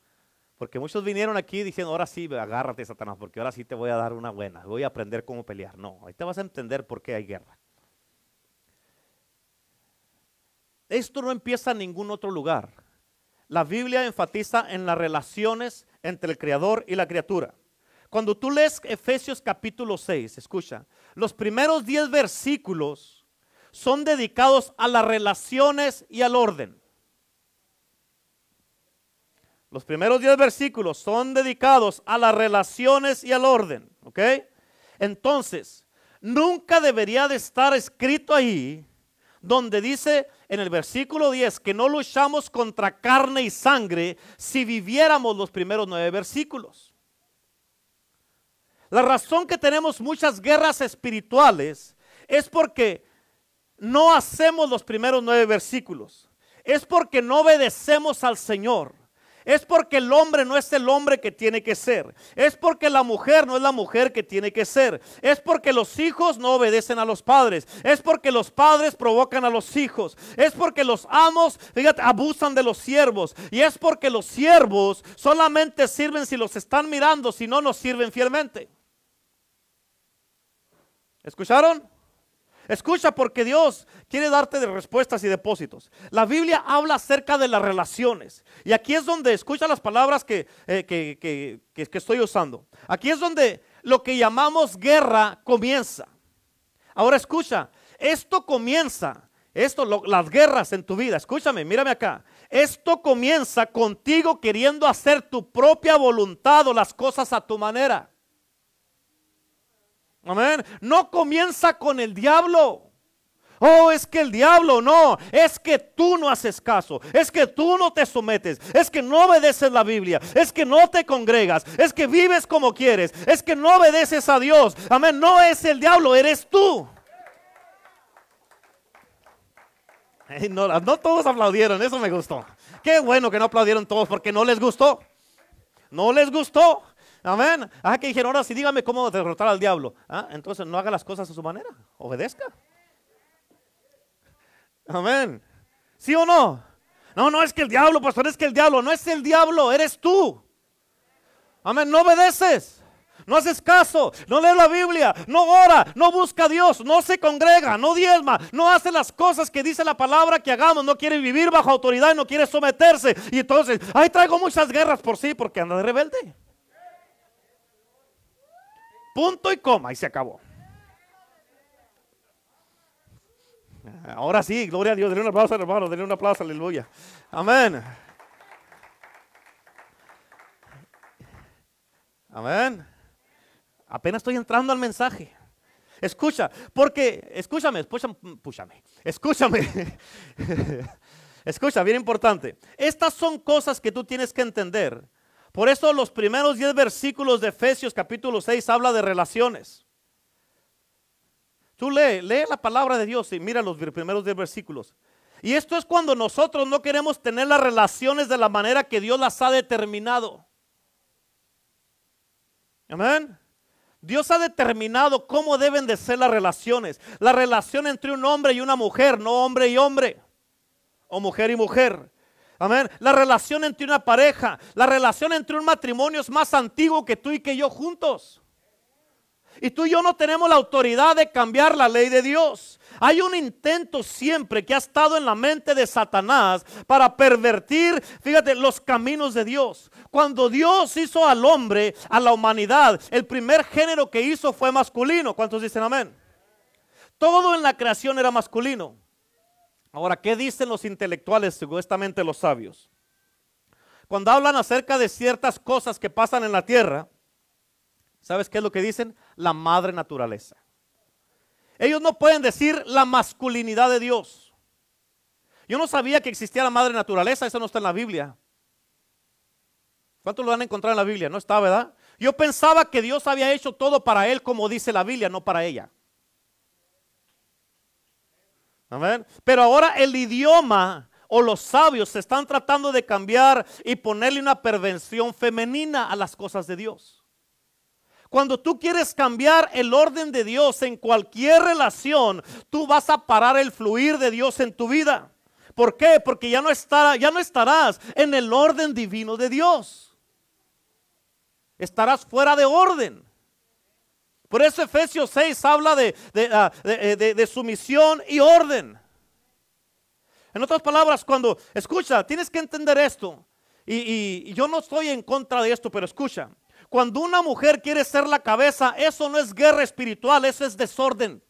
Porque muchos vinieron aquí diciendo, ahora sí, agárrate, Satanás, porque ahora sí te voy a dar una buena, voy a aprender cómo pelear. No, ahí te vas a entender por qué hay guerra. Esto no empieza en ningún otro lugar. La Biblia enfatiza en las relaciones entre el Creador y la criatura. Cuando tú lees Efesios capítulo 6, escucha, los primeros 10 versículos son dedicados a las relaciones y al orden. Los primeros 10 versículos son dedicados a las relaciones y al orden, ¿ok? Entonces, nunca debería de estar escrito ahí donde dice en el versículo 10 que no luchamos contra carne y sangre si viviéramos los primeros nueve versículos. La razón que tenemos muchas guerras espirituales es porque no hacemos los primeros nueve versículos. Es porque no obedecemos al Señor. Es porque el hombre no es el hombre que tiene que ser. Es porque la mujer no es la mujer que tiene que ser. Es porque los hijos no obedecen a los padres. Es porque los padres provocan a los hijos. Es porque los amos, fíjate, abusan de los siervos. Y es porque los siervos solamente sirven si los están mirando, si no nos sirven fielmente. ¿Escucharon? Escucha porque Dios quiere darte de respuestas y depósitos. La Biblia habla acerca de las relaciones. Y aquí es donde escucha las palabras que, eh, que, estoy usando. Aquí es donde lo que llamamos guerra comienza. Ahora escucha, esto comienza, esto, las guerras en tu vida, escúchame, mírame acá. Esto comienza contigo queriendo hacer tu propia voluntad o las cosas a tu manera. Amén. No comienza con el diablo. Oh, es que el diablo no, es que tú no haces caso, es que tú no te sometes, es que no obedeces la Biblia, es que no te congregas, es que vives como quieres, es que no obedeces a Dios. Amén, no es el diablo, eres tú. No, no todos aplaudieron, eso me gustó. Qué bueno que no aplaudieron todos porque no les gustó. No les gustó. Amén. Ah, que dijeron, ahora sí dígame cómo derrotar al diablo. Ah, entonces no haga las cosas a su manera. Obedezca. Amén. ¿Sí o no? No, no es que el diablo, pastor, es que el diablo. No es el diablo, eres tú. Amén. No obedeces. No haces caso, no lees la Biblia, no ora, no busca a Dios, no se congrega, no diezma, no hace las cosas que dice la palabra que hagamos, no quiere vivir bajo autoridad, no quiere someterse. Y entonces, ahí traigo muchas guerras por sí porque anda de rebelde. Punto y coma y se acabó. Ahora sí, gloria a Dios. Denle un aplauso, hermano. Denle un aplauso, aleluya. Amén. Amén. Apenas estoy entrando al mensaje. Escucha, porque, escúchame, escúchame, escúchame. Escucha, bien importante. Estas son cosas que tú tienes que entender por eso los primeros 10 versículos de Efesios capítulo 6 habla de relaciones. Tú lee, lee la palabra de Dios y mira los primeros 10 versículos. Y esto es cuando nosotros no queremos tener las relaciones de la manera que Dios las ha determinado. Amén. Dios ha determinado cómo deben de ser las relaciones. La relación entre un hombre y una mujer, no hombre y hombre. O mujer y mujer. Amén. La relación entre una pareja, la relación entre un matrimonio es más antiguo que tú y que yo juntos. Y tú y yo no tenemos la autoridad de cambiar la ley de Dios. Hay un intento siempre que ha estado en la mente de Satanás para pervertir, fíjate, los caminos de Dios. Cuando Dios hizo al hombre, a la humanidad, el primer género que hizo fue masculino. ¿Cuántos dicen amén? Todo en la creación era masculino. Ahora, ¿qué dicen los intelectuales, supuestamente los sabios? Cuando hablan acerca de ciertas cosas que pasan en la tierra, ¿sabes qué es lo que dicen? La madre naturaleza. Ellos no pueden decir la masculinidad de Dios. Yo no sabía que existía la madre naturaleza, eso no está en la Biblia. ¿Cuántos lo van a encontrar en la Biblia? No está, ¿verdad? Yo pensaba que Dios había hecho todo para él como dice la Biblia, no para ella. Amén. Pero ahora el idioma o los sabios se están tratando de cambiar y ponerle una pervención femenina a las cosas de Dios. Cuando tú quieres cambiar el orden de Dios en cualquier relación, tú vas a parar el fluir de Dios en tu vida. ¿Por qué? Porque ya no, ya no estarás en el orden divino de Dios. Estarás fuera de orden. Por eso Efesios 6 habla de, ah, de, de sumisión y orden. En otras palabras, cuando, escucha, tienes que entender esto. Y, yo no estoy en contra de esto, pero escucha. Cuando una mujer quiere ser la cabeza, eso no es guerra espiritual, eso es desorden.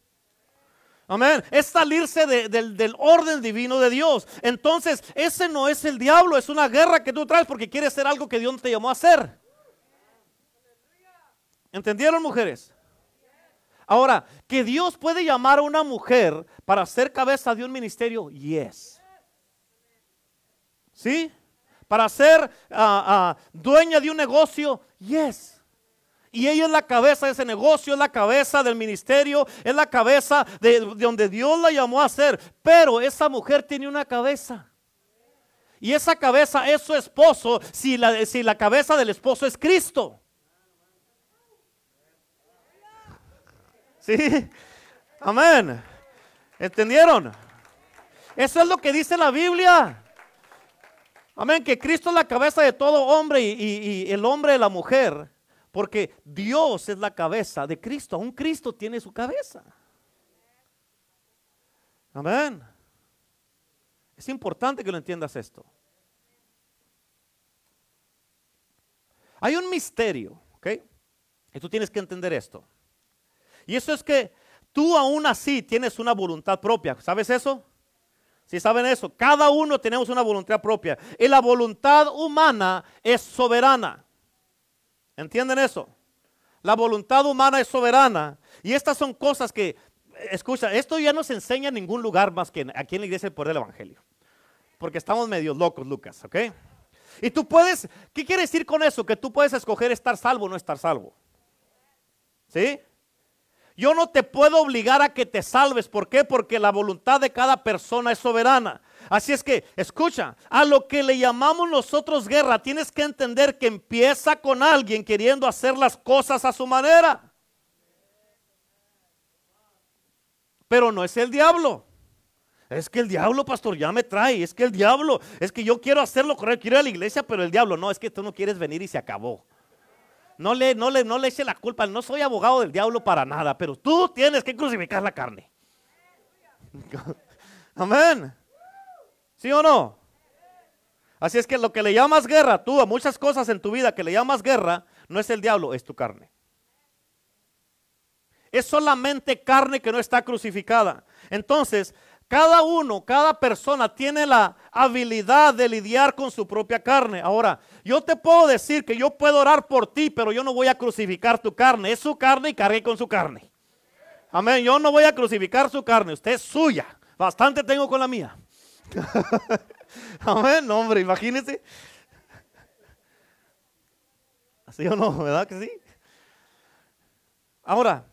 Amén. Es salirse del, del, orden divino de Dios. Entonces, ese no es el diablo, es una guerra que tú traes porque quieres hacer algo que Dios te llamó a hacer. ¿Entendieron, mujeres? Ahora, que Dios puede llamar a una mujer para ser cabeza de un ministerio, yes. ¿Sí? Para ser ah, ah, dueña de un negocio, yes. Y ella es la cabeza de ese negocio, es la cabeza del ministerio, es la cabeza de, donde Dios la llamó a ser. Pero esa mujer tiene una cabeza. Y esa cabeza es su esposo si la, si la cabeza del esposo es Cristo. ¿Sí? Amén. ¿Entendieron? Eso es lo que dice la Biblia. Amén, que Cristo es la cabeza de todo hombre y, el hombre de la mujer. Porque Dios es la cabeza de Cristo. Aún Cristo tiene su cabeza. Amén. Es importante que lo entiendas esto. Hay un misterio, ¿ok? Y tú tienes que entender esto. Y eso es que tú aún así tienes una voluntad propia. ¿Sabes eso? Si saben eso, cada uno tenemos una voluntad propia. Y la voluntad humana es soberana. ¿Entienden eso? La voluntad humana es soberana. Y estas son cosas que, escucha, esto ya no se enseña en ningún lugar más que aquí en la iglesia por el Evangelio. Porque estamos medio locos, Lucas, ¿ok? Y tú puedes, ¿qué quiere decir con eso? Que tú puedes escoger estar salvo o no estar salvo. ¿Sí? Yo no te puedo obligar a que te salves. ¿Por qué? Porque la voluntad de cada persona es soberana. Así es que, escucha, a lo que le llamamos nosotros guerra, tienes que entender que empieza con alguien queriendo hacer las cosas a su manera. Pero no es el diablo. Es que el diablo, pastor, ya me trae. Es que el diablo, es que yo quiero hacerlo correcto, quiero ir a la iglesia, pero el diablo, no, es que tú no quieres venir y se acabó. No le, no, le, no le eche la culpa, no soy abogado del diablo para nada, pero tú tienes que crucificar la carne. Amén. ¿Sí o no? Así es que lo que le llamas guerra, tú a muchas cosas en tu vida que le llamas guerra, no es el diablo, es tu carne. Es solamente carne que no está crucificada. Entonces, cada uno, cada persona tiene la habilidad de lidiar con su propia carne. Ahora, yo te puedo decir que yo puedo orar por ti, pero yo no voy a crucificar tu carne. Es su carne y cargue con su carne. Amén. Yo no voy a crucificar su carne. Usted es suya. Bastante tengo con la mía. Amén. hombre, imagínese. ¿Así o no? ¿Verdad que sí? Ahora,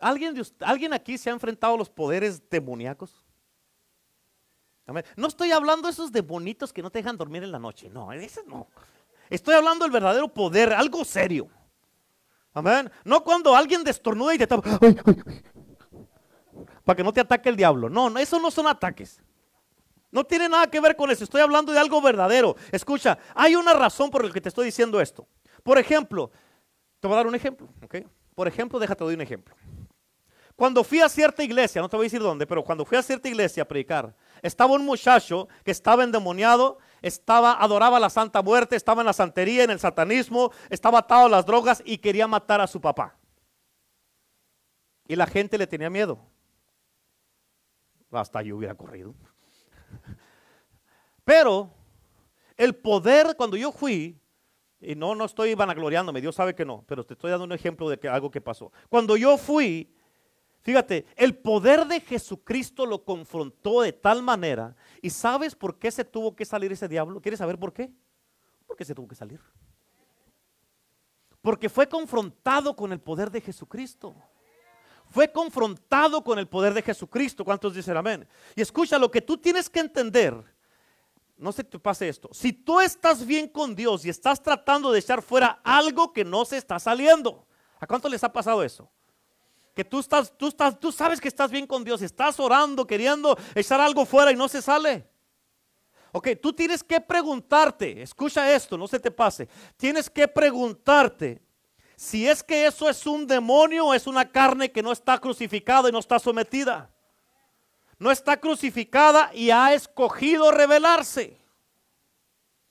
¿Alguien, ¿Alguien aquí se ha enfrentado a los poderes demoníacos? No estoy hablando de esos demonitos que no te dejan dormir en la noche. No, ese no. Estoy hablando del verdadero poder, algo serio. Amén. No cuando alguien destornuda y te tapa. Para que no te ataque el diablo. No, no, eso no son ataques. No tiene nada que ver con eso. Estoy hablando de algo verdadero. Escucha, hay una razón por la que te estoy diciendo esto. Por ejemplo, te voy a dar un ejemplo. Por ejemplo, déjate doy un ejemplo. Cuando fui a cierta iglesia, no te voy a decir dónde, pero cuando fui a cierta iglesia a predicar, estaba un muchacho que estaba endemoniado, estaba, adoraba la santa muerte, estaba en la santería, en el satanismo, estaba atado a las drogas y quería matar a su papá. Y la gente le tenía miedo. Hasta yo hubiera corrido. Pero el poder, cuando yo fui, y no, no estoy vanagloriándome, Dios sabe que no, pero te estoy dando un ejemplo de algo que pasó. Cuando yo fui, Fíjate, el poder de Jesucristo lo confrontó de tal manera. ¿Y sabes por qué se tuvo que salir ese diablo? ¿Quieres saber por qué? Porque se tuvo que salir. Porque fue confrontado con el poder de Jesucristo. Fue confrontado con el poder de Jesucristo. ¿Cuántos dicen amén? Y escucha, lo que tú tienes que entender, no sé te pase esto, si tú estás bien con Dios y estás tratando de echar fuera algo que no se está saliendo, ¿a cuánto les ha pasado eso? Que tú estás, tú estás, tú sabes que estás bien con Dios, estás orando, queriendo echar algo fuera y no se sale. Ok, tú tienes que preguntarte, escucha esto, no se te pase. Tienes que preguntarte si es que eso es un demonio o es una carne que no está crucificada y no está sometida. No está crucificada y ha escogido rebelarse.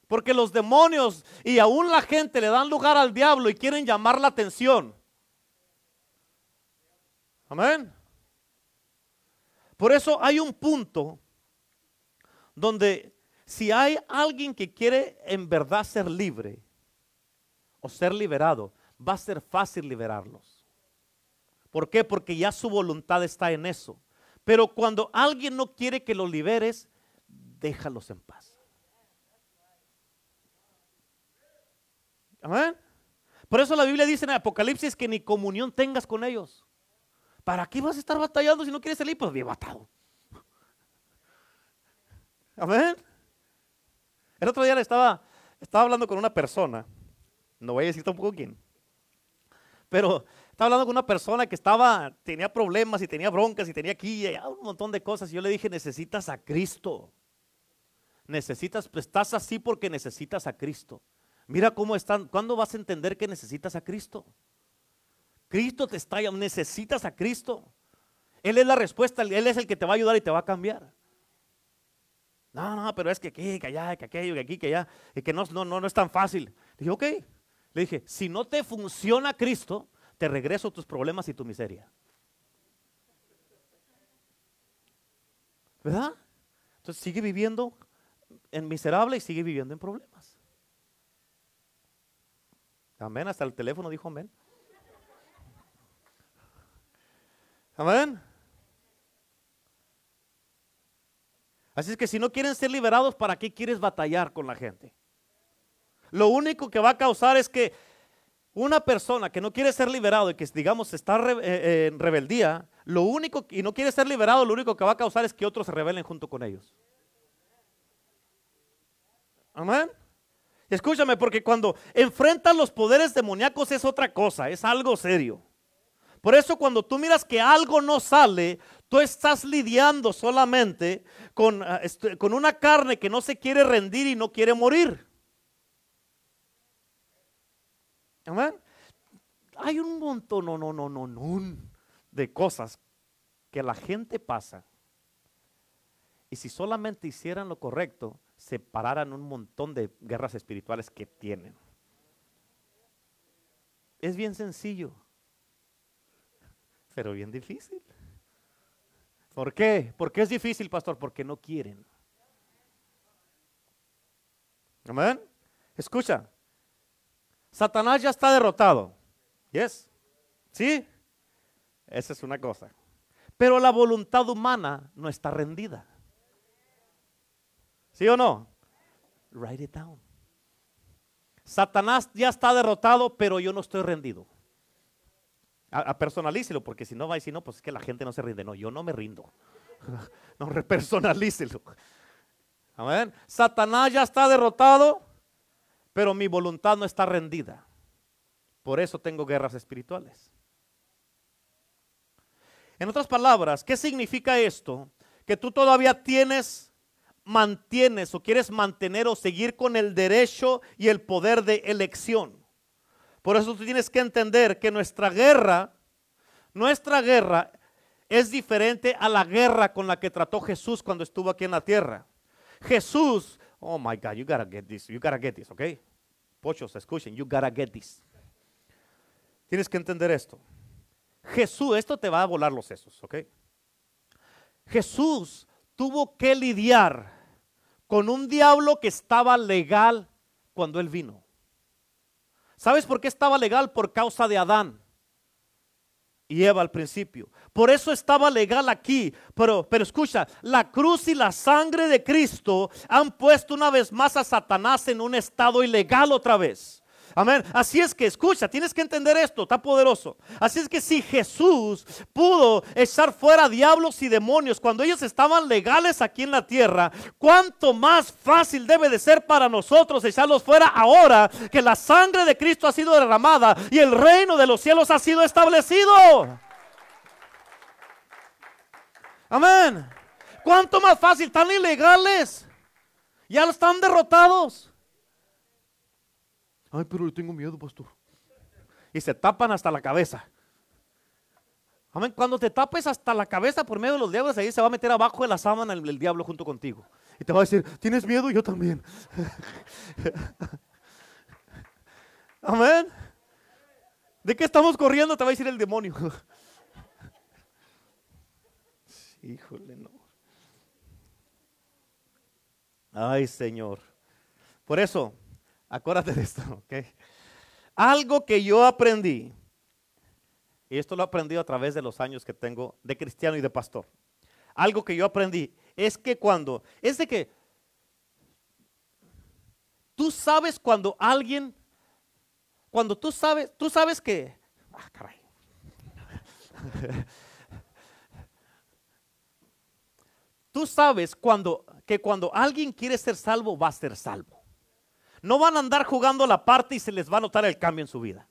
Porque los demonios y aún la gente le dan lugar al diablo y quieren llamar la atención. Amén. Por eso hay un punto donde si hay alguien que quiere en verdad ser libre o ser liberado, va a ser fácil liberarlos. ¿Por qué? Porque ya su voluntad está en eso. Pero cuando alguien no quiere que los liberes, déjalos en paz. Amén. Por eso la Biblia dice en Apocalipsis que ni comunión tengas con ellos. ¿Para qué vas a estar batallando si no quieres salir? Pues bien batado. Amén. El otro día le estaba, estaba hablando con una persona, no voy a decir tampoco quién, pero estaba hablando con una persona que estaba, tenía problemas y tenía broncas y tenía aquí y un montón de cosas. Y yo le dije, necesitas a Cristo. Necesitas, pues, estás así porque necesitas a Cristo. Mira cómo están. ¿Cuándo vas a entender que necesitas a Cristo? Cristo te está llamando, necesitas a Cristo. Él es la respuesta, Él es el que te va a ayudar y te va a cambiar. No, no, pero es que aquí, que allá, que aquello, que aquí, que allá, y que no, no, no, no es tan fácil. Le dije, ok. Le dije, si no te funciona Cristo, te regreso tus problemas y tu miseria. ¿Verdad? Entonces sigue viviendo en miserable y sigue viviendo en problemas. Amén, hasta el teléfono dijo amén. Amén. Así es que si no quieren ser liberados, ¿para qué quieres batallar con la gente? Lo único que va a causar es que una persona que no quiere ser liberado y que digamos está eh, eh, en rebeldía, lo único y no quiere ser liberado, lo único que va a causar es que otros se rebelen junto con ellos. Amén. Escúchame, porque cuando enfrentan los poderes demoníacos es otra cosa, es algo serio. Por eso cuando tú miras que algo no sale, tú estás lidiando solamente con, ah, con una carne que no se quiere rendir y no quiere morir. Amén. Hay un montón, no, no, no, no, no, de cosas que la gente pasa. Y si solamente hicieran lo correcto, separaran un montón de guerras espirituales que tienen. Es bien sencillo pero bien difícil. ¿Por qué? ¿Por qué es difícil, pastor? Porque no quieren. Amén. Escucha. Satanás ya está derrotado. ¿Yes? ¿Sí? Esa es una cosa. Pero la voluntad humana no está rendida. ¿Sí o no? Write it down. Satanás ya está derrotado, pero yo no estoy rendido. A, personalícelo, porque si no va a decir, no, pues es que la gente no se rinde. No, yo no me rindo. no, repersonalícelo. Amén. Satanás ya está derrotado, pero mi voluntad no está rendida. Por eso tengo guerras espirituales. En otras palabras, ¿qué significa esto? Que tú todavía tienes, mantienes o quieres mantener o seguir con el derecho y el poder de elección. Por eso tú tienes que entender que nuestra guerra, nuestra guerra es diferente a la guerra con la que trató Jesús cuando estuvo aquí en la tierra. Jesús, oh my God, you gotta get this, you gotta get this, ok? Pochos, escuchen, you gotta get this. Tienes que entender esto. Jesús, esto te va a volar los sesos, ok? Jesús tuvo que lidiar con un diablo que estaba legal cuando él vino. ¿Sabes por qué estaba legal? Por causa de Adán. y Eva al principio. Por eso estaba legal aquí. Pero, pero escucha, la cruz y la sangre de Cristo han puesto una vez más a Satanás en un estado ilegal otra vez. Amén. Así es que escucha, tienes que entender esto, está poderoso. Así es que si Jesús pudo echar fuera diablos y demonios cuando ellos estaban legales aquí en la tierra, cuánto más fácil debe de ser para nosotros echarlos fuera ahora que la sangre de Cristo ha sido derramada y el reino de los cielos ha sido establecido. Amén. ¿Cuánto más fácil? Están ilegales. Ya están derrotados. Ay, pero le tengo miedo, pastor. Y se tapan hasta la cabeza. Amén. Cuando te tapes hasta la cabeza por medio de los diablos, ahí se va a meter abajo de la sábana el, el diablo junto contigo. Y te va a decir, ¿tienes miedo? Yo también. Amén. ¿De qué estamos corriendo? Te va a decir el demonio. Híjole, no. Ay, Señor. Por eso, Acuérdate de esto, ¿ok? Algo que yo aprendí, y esto lo he aprendido a través de los años que tengo de cristiano y de pastor. Algo que yo aprendí es que cuando, es de que tú sabes cuando alguien, cuando tú sabes, tú sabes que, ah, caray. tú sabes cuando, que cuando alguien quiere ser salvo, va a ser salvo. No van a andar jugando la parte y se les va a notar el cambio en su vida.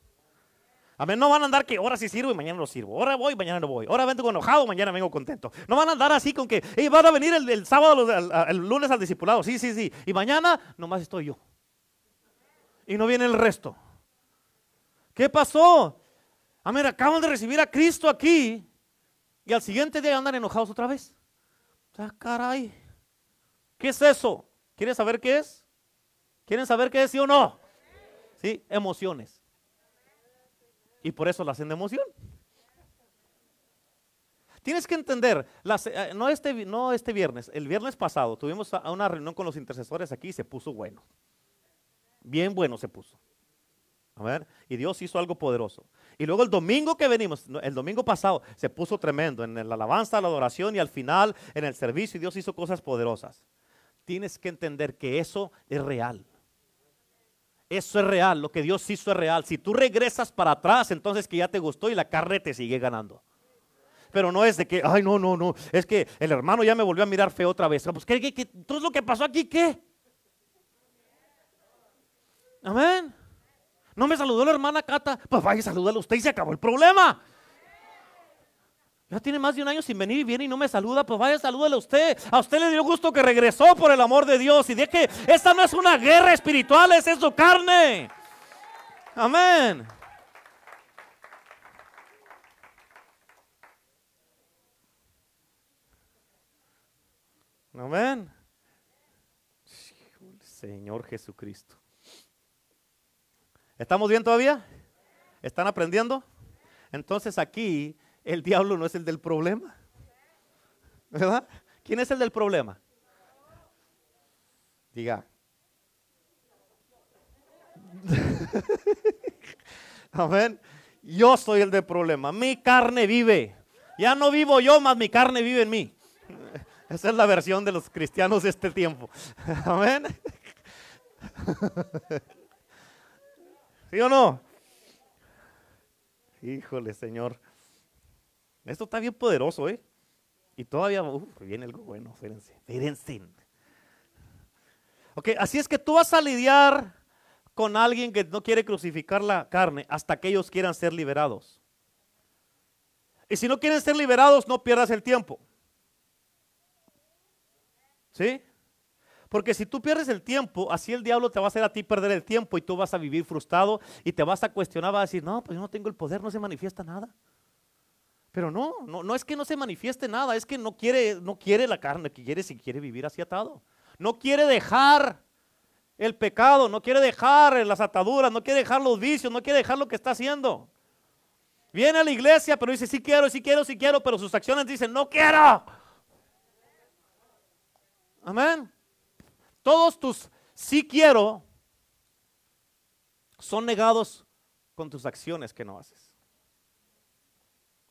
Amén. No van a andar que ahora sí sirvo y mañana no sirvo. Ahora voy, mañana no voy. Ahora vengo enojado, mañana vengo contento. No van a andar así con que van a venir el, sábado, el, lunes al discipulado. Sí, sí, sí. Y mañana nomás estoy yo. Y no viene el resto. ¿Qué pasó? Amén. Acaban de recibir a Cristo aquí y al siguiente día andan enojados otra vez. Ah, caray. ¿Qué es eso? ¿Quieres saber qué es? ¿Quieren saber qué es sí o no? Sí, emociones. Y por eso la hacen de emoción. Tienes que entender, eh, no, este, no este viernes, el viernes pasado tuvimos una reunión con los intercesores aquí y se puso bueno. Bien bueno se puso. A ver, y Dios hizo algo poderoso. Y luego el domingo que venimos, el domingo pasado, se puso tremendo en la alabanza, la adoración y al final en el servicio y Dios hizo cosas poderosas. Tienes que entender que eso es real. Eso es real, lo que Dios hizo es real. Si tú regresas para atrás, entonces que ya te gustó y la carne te sigue ganando. Pero no es de que, ay, no, no, no, es que el hermano ya me volvió a mirar feo otra vez. Pues, ¿qué, qué, qué? todo lo que pasó aquí, ¿qué? Amén. No me saludó la hermana Cata, pues vaya, salúdale usted y se acabó el problema. Ya tiene más de un año sin venir y viene y no me saluda, pues vaya, salúdale a usted. A usted le dio gusto que regresó por el amor de Dios. Y de que esta no es una guerra espiritual, es su carne. Amén. Amén. Señor Jesucristo. ¿Estamos bien todavía? ¿Están aprendiendo? Entonces aquí el diablo no es el del problema. ¿Verdad? ¿Quién es el del problema? Diga. Amén. Yo soy el del problema. Mi carne vive. Ya no vivo yo, más mi carne vive en mí. Esa es la versión de los cristianos de este tiempo. Amén. ¿Sí o no? Híjole, Señor. Esto está bien poderoso, ¿eh? Y todavía viene algo bueno, fíjense, fíjense. Ok, así es que tú vas a lidiar con alguien que no quiere crucificar la carne hasta que ellos quieran ser liberados. Y si no quieren ser liberados, no pierdas el tiempo. ¿Sí? Porque si tú pierdes el tiempo, así el diablo te va a hacer a ti perder el tiempo y tú vas a vivir frustrado y te vas a cuestionar, vas a decir, no, pues yo no tengo el poder, no se manifiesta nada. Pero no, no, no es que no se manifieste nada, es que no quiere, no quiere la carne, que quiere si quiere vivir así atado. No quiere dejar el pecado, no quiere dejar las ataduras, no quiere dejar los vicios, no quiere dejar lo que está haciendo. Viene a la iglesia, pero dice, sí quiero, sí quiero, sí quiero, pero sus acciones dicen, no quiero. Amén. Todos tus sí quiero son negados con tus acciones que no haces.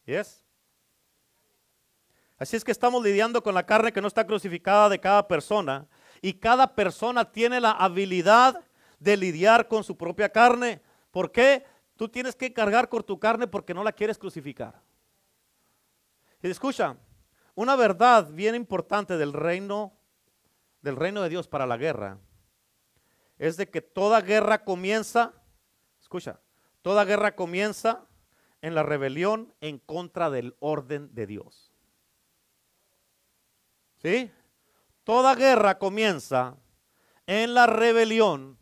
¿Yes? Así es que estamos lidiando con la carne que no está crucificada de cada persona. Y cada persona tiene la habilidad de lidiar con su propia carne. ¿Por qué? Tú tienes que cargar con tu carne porque no la quieres crucificar. Y escucha, una verdad bien importante del reino, del reino de Dios para la guerra, es de que toda guerra comienza, escucha, toda guerra comienza en la rebelión en contra del orden de Dios. ¿Sí? Toda guerra comienza en la rebelión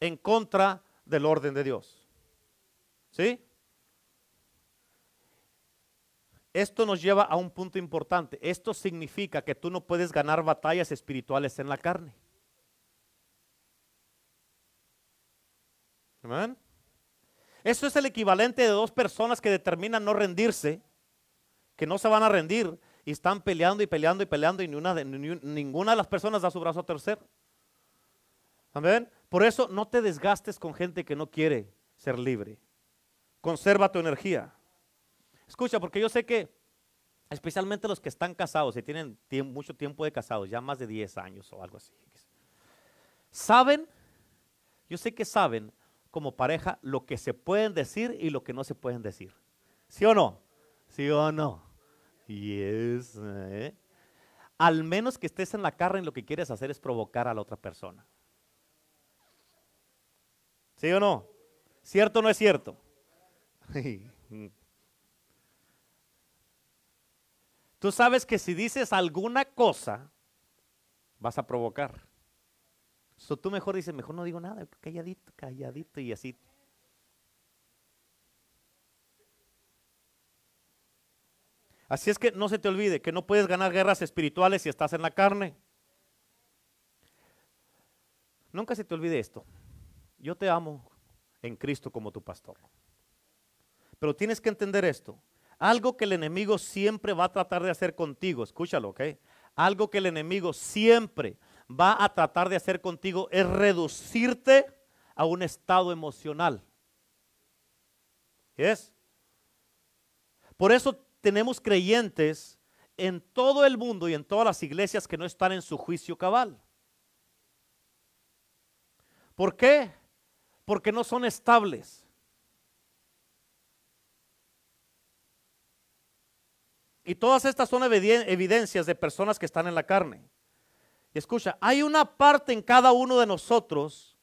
en contra del orden de Dios. ¿Sí? Esto nos lleva a un punto importante. Esto significa que tú no puedes ganar batallas espirituales en la carne. Amén. Eso es el equivalente de dos personas que determinan no rendirse, que no se van a rendir y están peleando y peleando y peleando y ninguna de las personas da su brazo a tercer. Amén. Por eso no te desgastes con gente que no quiere ser libre. Conserva tu energía. Escucha, porque yo sé que especialmente los que están casados y tienen mucho tiempo de casados, ya más de 10 años o algo así, saben, yo sé que saben como pareja lo que se pueden decir y lo que no se pueden decir. ¿Sí o no? ¿Sí o no? Yes. ¿eh? Al menos que estés en la carne lo que quieres hacer es provocar a la otra persona. ¿Sí o no? ¿Cierto o no es cierto? Tú sabes que si dices alguna cosa, vas a provocar. So, tú mejor dices, mejor no digo nada, calladito, calladito y así. Así es que no se te olvide que no puedes ganar guerras espirituales si estás en la carne. Nunca se te olvide esto. Yo te amo en Cristo como tu pastor. Pero tienes que entender esto. Algo que el enemigo siempre va a tratar de hacer contigo, escúchalo, ¿ok? Algo que el enemigo siempre va a tratar de hacer contigo es reducirte a un estado emocional. ¿Es? Por eso tenemos creyentes en todo el mundo y en todas las iglesias que no están en su juicio cabal. ¿Por qué? Porque no son estables. Y todas estas son evidencias de personas que están en la carne. Y escucha, hay una parte en cada uno de nosotros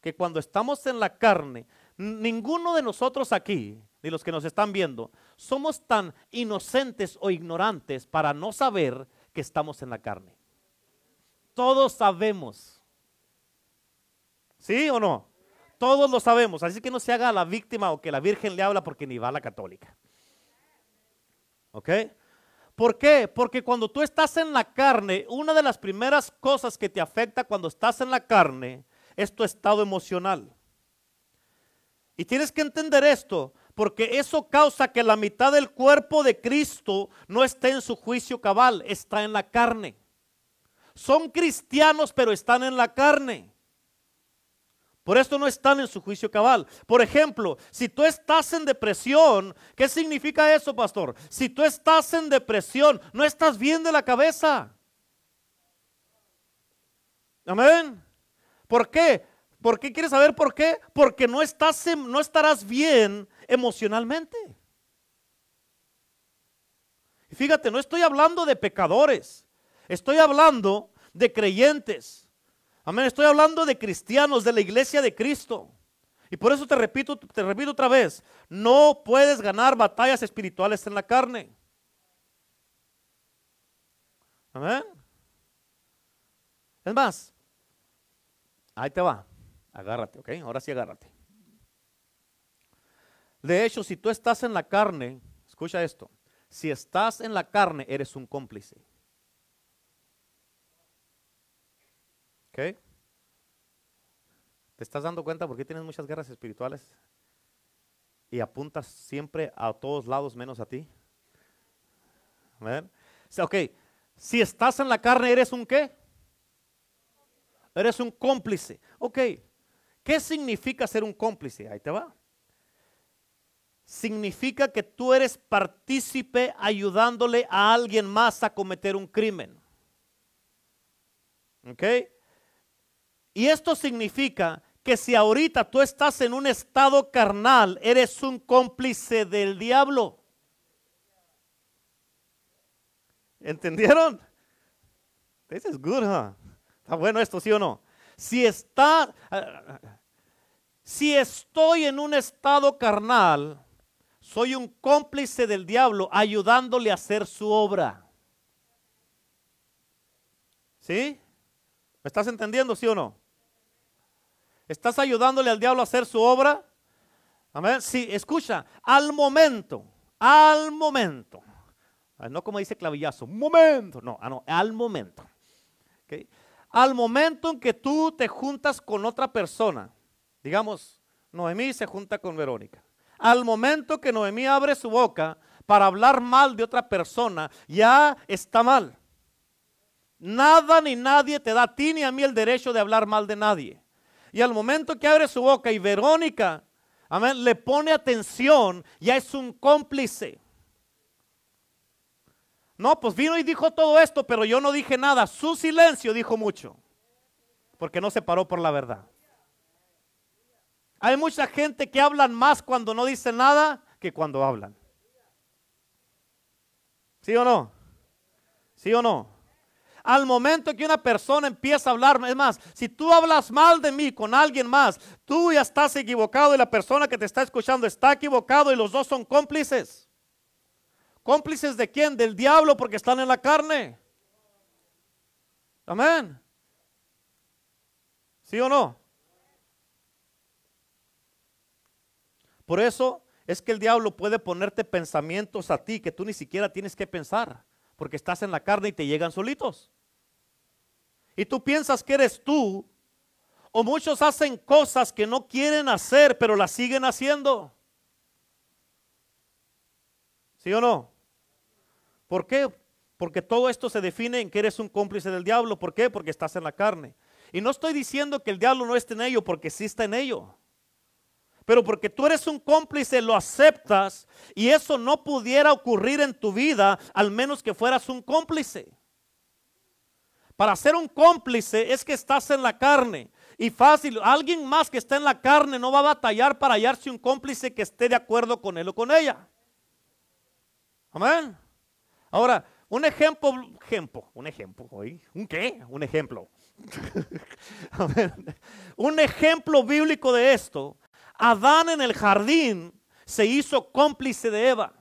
que cuando estamos en la carne, ninguno de nosotros aquí, ni los que nos están viendo, somos tan inocentes o ignorantes para no saber que estamos en la carne. Todos sabemos. ¿Sí o no? Todos lo sabemos. Así que no se haga la víctima o que la Virgen le habla porque ni va a la católica. ¿Ok? ¿Por qué? Porque cuando tú estás en la carne, una de las primeras cosas que te afecta cuando estás en la carne es tu estado emocional. Y tienes que entender esto, porque eso causa que la mitad del cuerpo de Cristo no esté en su juicio cabal, está en la carne. Son cristianos, pero están en la carne. Por esto no están en su juicio cabal. Por ejemplo, si tú estás en depresión, ¿qué significa eso, pastor? Si tú estás en depresión, no estás bien de la cabeza. Amén. ¿Por qué? ¿Por qué quieres saber por qué? Porque no, estás, no estarás bien emocionalmente. Y fíjate, no estoy hablando de pecadores, estoy hablando de creyentes. Amén. Estoy hablando de cristianos, de la iglesia de Cristo. Y por eso te repito, te repito otra vez, no puedes ganar batallas espirituales en la carne. Amén. Es más, ahí te va. Agárrate, ¿ok? Ahora sí agárrate. De hecho, si tú estás en la carne, escucha esto, si estás en la carne, eres un cómplice. ¿Te estás dando cuenta por qué tienes muchas guerras espirituales? Y apuntas siempre a todos lados menos a ti. ¿Ver? ok, si estás en la carne, ¿eres un qué? Eres un cómplice. Ok, ¿qué significa ser un cómplice? Ahí te va. significa que tú eres partícipe ayudándole a alguien más a cometer un crimen. ¿Ok? Y esto significa que si ahorita tú estás en un estado carnal, eres un cómplice del diablo. ¿Entendieron? This is good, huh? Está bueno esto, ¿sí o no? Si está, si estoy en un estado carnal, soy un cómplice del diablo ayudándole a hacer su obra. ¿Sí? ¿Me estás entendiendo, sí o no? ¿Estás ayudándole al diablo a hacer su obra? Amén. Sí, escucha, al momento, al momento. No como dice clavillazo, momento, no, ah, no al momento. Al momento en que tú te juntas con otra persona, digamos, Noemí se junta con Verónica. Al momento que Noemí abre su boca para hablar mal de otra persona, ya está mal. Nada ni nadie te da a ti ni a mí el derecho de hablar mal de nadie. Y al momento que abre su boca y Verónica, le pone atención, ya es un cómplice. No, pues vino y dijo todo esto, pero yo no dije nada. Su silencio dijo mucho, porque no se paró por la verdad. Hay mucha gente que hablan más cuando no dicen nada que cuando hablan. ¿Sí o no? ¿Sí o no? Al momento que una persona empieza a hablar, es más, si tú hablas mal de mí con alguien más, tú ya estás equivocado y la persona que te está escuchando está equivocado y los dos son cómplices. ¿Cómplices de quién? Del diablo porque están en la carne. Amén. ¿Sí o no? Por eso es que el diablo puede ponerte pensamientos a ti que tú ni siquiera tienes que pensar, porque estás en la carne y te llegan solitos. Y tú piensas que eres tú, o muchos hacen cosas que no quieren hacer, pero las siguen haciendo. ¿Sí o no? ¿Por qué? Porque todo esto se define en que eres un cómplice del diablo. ¿Por qué? Porque estás en la carne. Y no estoy diciendo que el diablo no esté en ello, porque sí está en ello pero porque tú eres un cómplice lo aceptas y eso no pudiera ocurrir en tu vida al menos que fueras un cómplice. Para ser un cómplice es que estás en la carne. Y fácil, alguien más que está en la carne no va a batallar para hallarse un cómplice que esté de acuerdo con él o con ella. Amén. Ahora, un ejemplo, ejemplo, un ejemplo, ¿un qué? Un ejemplo. un ejemplo bíblico de esto Adán en el jardín se hizo cómplice de Eva.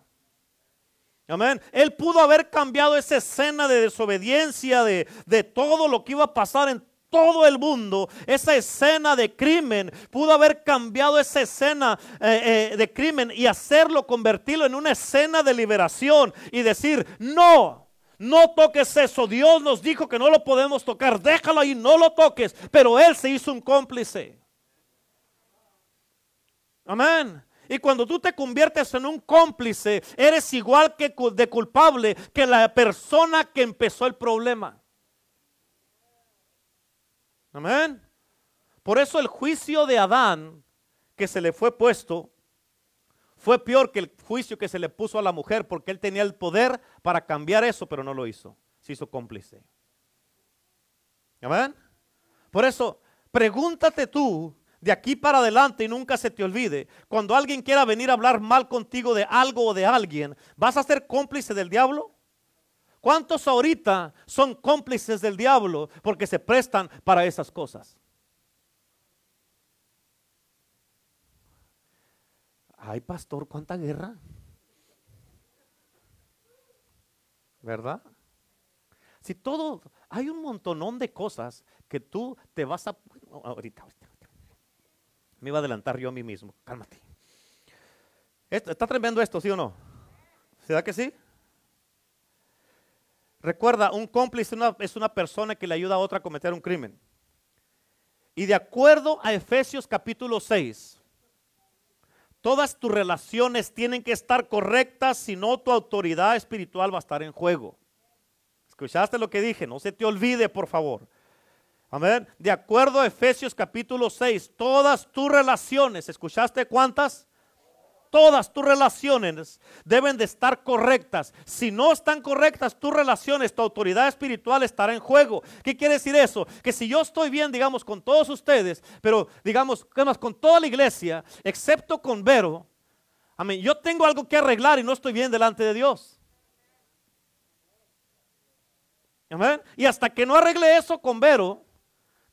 Amén. Él pudo haber cambiado esa escena de desobediencia, de, de, todo lo que iba a pasar en todo el mundo, esa escena de crimen, pudo haber cambiado esa escena eh, eh, de crimen y hacerlo, convertirlo en una escena de liberación y decir, no, no toques eso, Dios nos dijo que no lo podemos tocar, déjalo ahí, no lo toques, pero él se hizo un cómplice. Amén. Y cuando tú te conviertes en un cómplice, eres igual que de culpable que la persona que empezó el problema. Amén. Por eso el juicio de Adán que se le fue puesto fue peor que el juicio que se le puso a la mujer porque él tenía el poder para cambiar eso, pero no lo hizo. Se hizo cómplice. Amén. Por eso, pregúntate tú de aquí para adelante y nunca se te olvide, cuando alguien quiera venir a hablar mal contigo de algo o de alguien, ¿vas a ser cómplice del diablo? ¿Cuántos ahorita son cómplices del diablo porque se prestan para esas cosas? Ay, pastor, ¿cuánta guerra? ¿Verdad? Si todo, hay un montonón de cosas que tú te vas a... Ahorita, ahorita. Me iba a adelantar yo a mí mismo. Cálmate. está tremendo esto, ¿sí o no? ¿Se que sí? Recuerda, un cómplice es una persona que le ayuda a otra a cometer un crimen. Y de acuerdo a Efesios capítulo 6, todas tus relaciones tienen que estar correctas, si no tu autoridad espiritual va a estar en juego. ¿Escuchaste lo que dije? No se te olvide, por favor. Amén. De acuerdo a Efesios capítulo 6, todas tus relaciones, ¿escuchaste cuántas? Todas tus relaciones deben de estar correctas. Si no están correctas tus relaciones, tu autoridad espiritual estará en juego. ¿Qué quiere decir eso? Que si yo estoy bien, digamos, con todos ustedes, pero digamos, con toda la iglesia, excepto con Vero, amén, yo tengo algo que arreglar y no estoy bien delante de Dios. Amén. Y hasta que no arregle eso con Vero,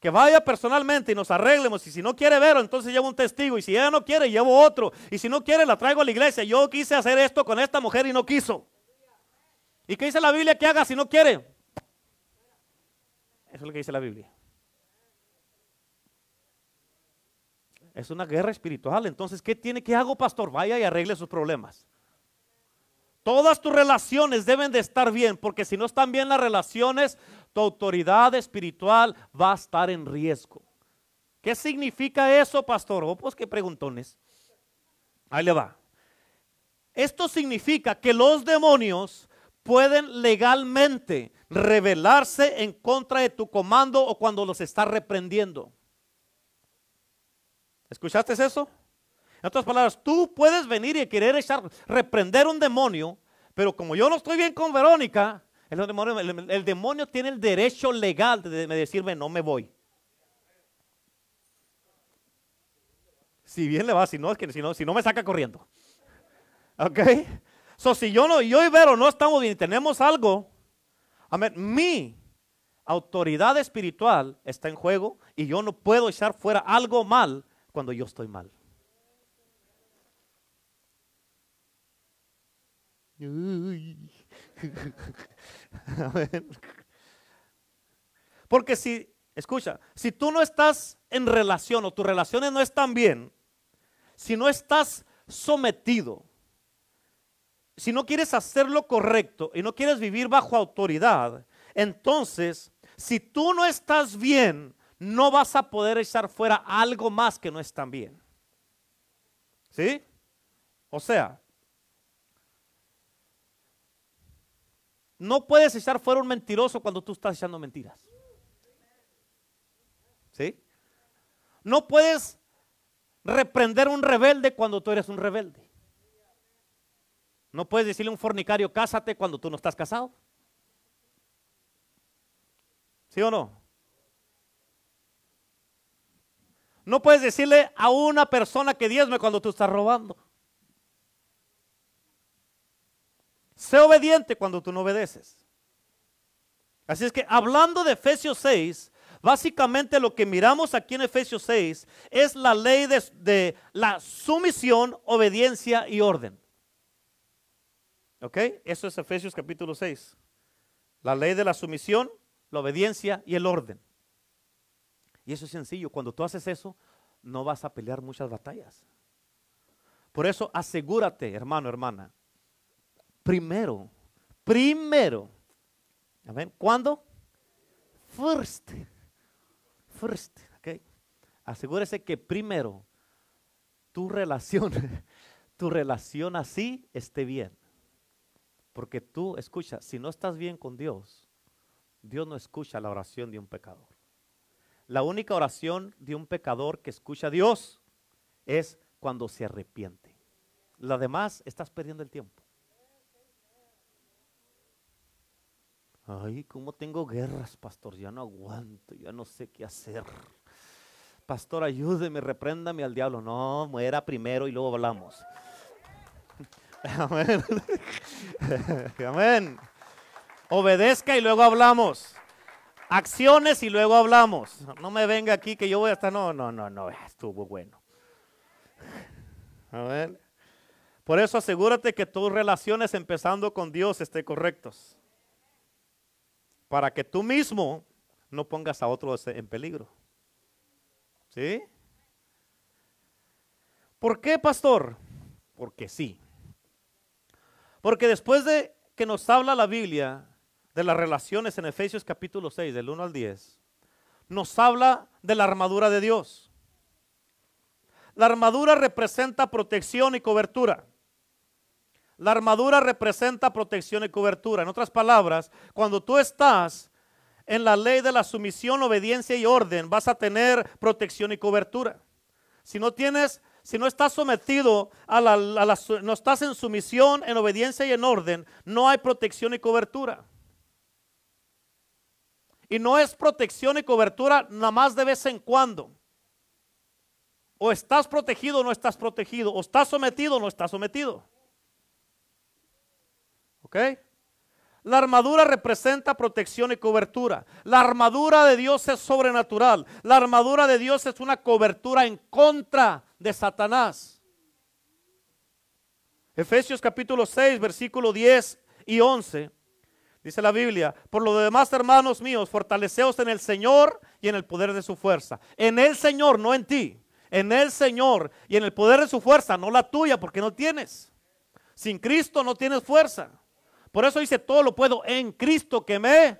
que vaya personalmente y nos arreglemos. Y si no quiere ver, entonces llevo un testigo. Y si ella no quiere, llevo otro. Y si no quiere, la traigo a la iglesia. Yo quise hacer esto con esta mujer y no quiso. ¿Y qué dice la Biblia que haga si no quiere? Eso es lo que dice la Biblia. Es una guerra espiritual. Entonces, ¿qué tiene? ¿Qué hago, pastor? Vaya y arregle sus problemas. Todas tus relaciones deben de estar bien, porque si no están bien las relaciones, tu autoridad espiritual va a estar en riesgo. ¿Qué significa eso, pastor? Oh, pues qué preguntones. Ahí le va. Esto significa que los demonios pueden legalmente rebelarse en contra de tu comando o cuando los está reprendiendo. ¿Escuchaste eso? En otras palabras, tú puedes venir y querer echar, reprender un demonio, pero como yo no estoy bien con Verónica, el demonio, el, demonio tiene el derecho legal de decirme no me voy. Si bien le va, si no, es que si no, me saca corriendo. ¿Ok? So, si yo no, yo y Vero no estamos bien tenemos algo, amén, mi autoridad espiritual está en juego y yo no puedo echar fuera algo mal cuando yo estoy mal. Porque si, escucha, si tú no estás en relación o tus relaciones no están bien, si no estás sometido, si no quieres hacer lo correcto y no quieres vivir bajo autoridad, entonces, si tú no estás bien, no vas a poder echar fuera algo más que no están bien. ¿Sí? O sea, No puedes echar fuera un mentiroso cuando tú estás echando mentiras. ¿Sí? No puedes reprender un rebelde cuando tú eres un rebelde. No puedes decirle a un fornicario, cásate cuando tú no estás casado. ¿Sí o no? No puedes decirle a una persona que diezme cuando tú estás robando. Sé obediente cuando tú no obedeces. Así es que hablando de Efesios 6, básicamente lo que miramos aquí en Efesios 6 es la ley de, la sumisión, obediencia y orden. ¿Ok? Eso es Efesios capítulo 6. La ley de la sumisión, la obediencia y el orden. Y eso es sencillo. Cuando tú haces eso, no vas a pelear muchas batallas. Por eso asegúrate, hermano, hermana, primero. Primero. Amén. ¿Cuándo? First. First. Okay. Asegúrese que primero tu relación, tu relación así esté bien. Porque tú, escucha, si no estás bien con Dios, Dios no escucha la oración de un pecador. La única oración de un pecador que escucha a Dios es cuando se arrepiente. La demás estás perdiendo el tiempo. Ay, ¿cómo tengo guerras, pastor? Ya no aguanto, ya no sé qué hacer. Pastor, ayúdeme, repréndame al diablo. No, muera primero y luego hablamos. Amén. Amén. Obedezca y luego hablamos. Acciones y luego hablamos. No me venga aquí que yo voy a estar. No, no, no, no. Estuvo bueno. Amén. Por eso asegúrate que tus relaciones empezando con Dios estén correctos para que tú mismo no pongas a otros en peligro. ¿Sí? ¿Por qué, pastor? Porque sí. Porque después de que nos habla la Biblia de las relaciones en Efesios capítulo 6, del 1 al 10, nos habla de la armadura de Dios. La armadura representa protección y cobertura. La armadura representa protección y cobertura. En otras palabras, cuando tú estás en la ley de la sumisión, obediencia y orden, vas a tener protección y cobertura. Si no tienes, si no estás sometido a la, no estás en sumisión, en obediencia y en orden, no hay protección y cobertura. Y no es protección y cobertura nada más de vez en cuando. O estás protegido o no estás protegido. O estás sometido o no estás sometido. ¿Ok? La armadura representa protección y cobertura. La armadura de Dios es sobrenatural. La armadura de Dios es una cobertura en contra de Satanás. Efesios capítulo 6, versículo 10 y 11. Dice la Biblia, por lo demás, hermanos míos, fortaleceos en el Señor y en el poder de su fuerza. En el Señor, no en ti. En el Señor y en el poder de su fuerza, no la tuya, porque no tienes. Sin Cristo no tienes fuerza. Por eso dice, todo lo puedo en Cristo que me...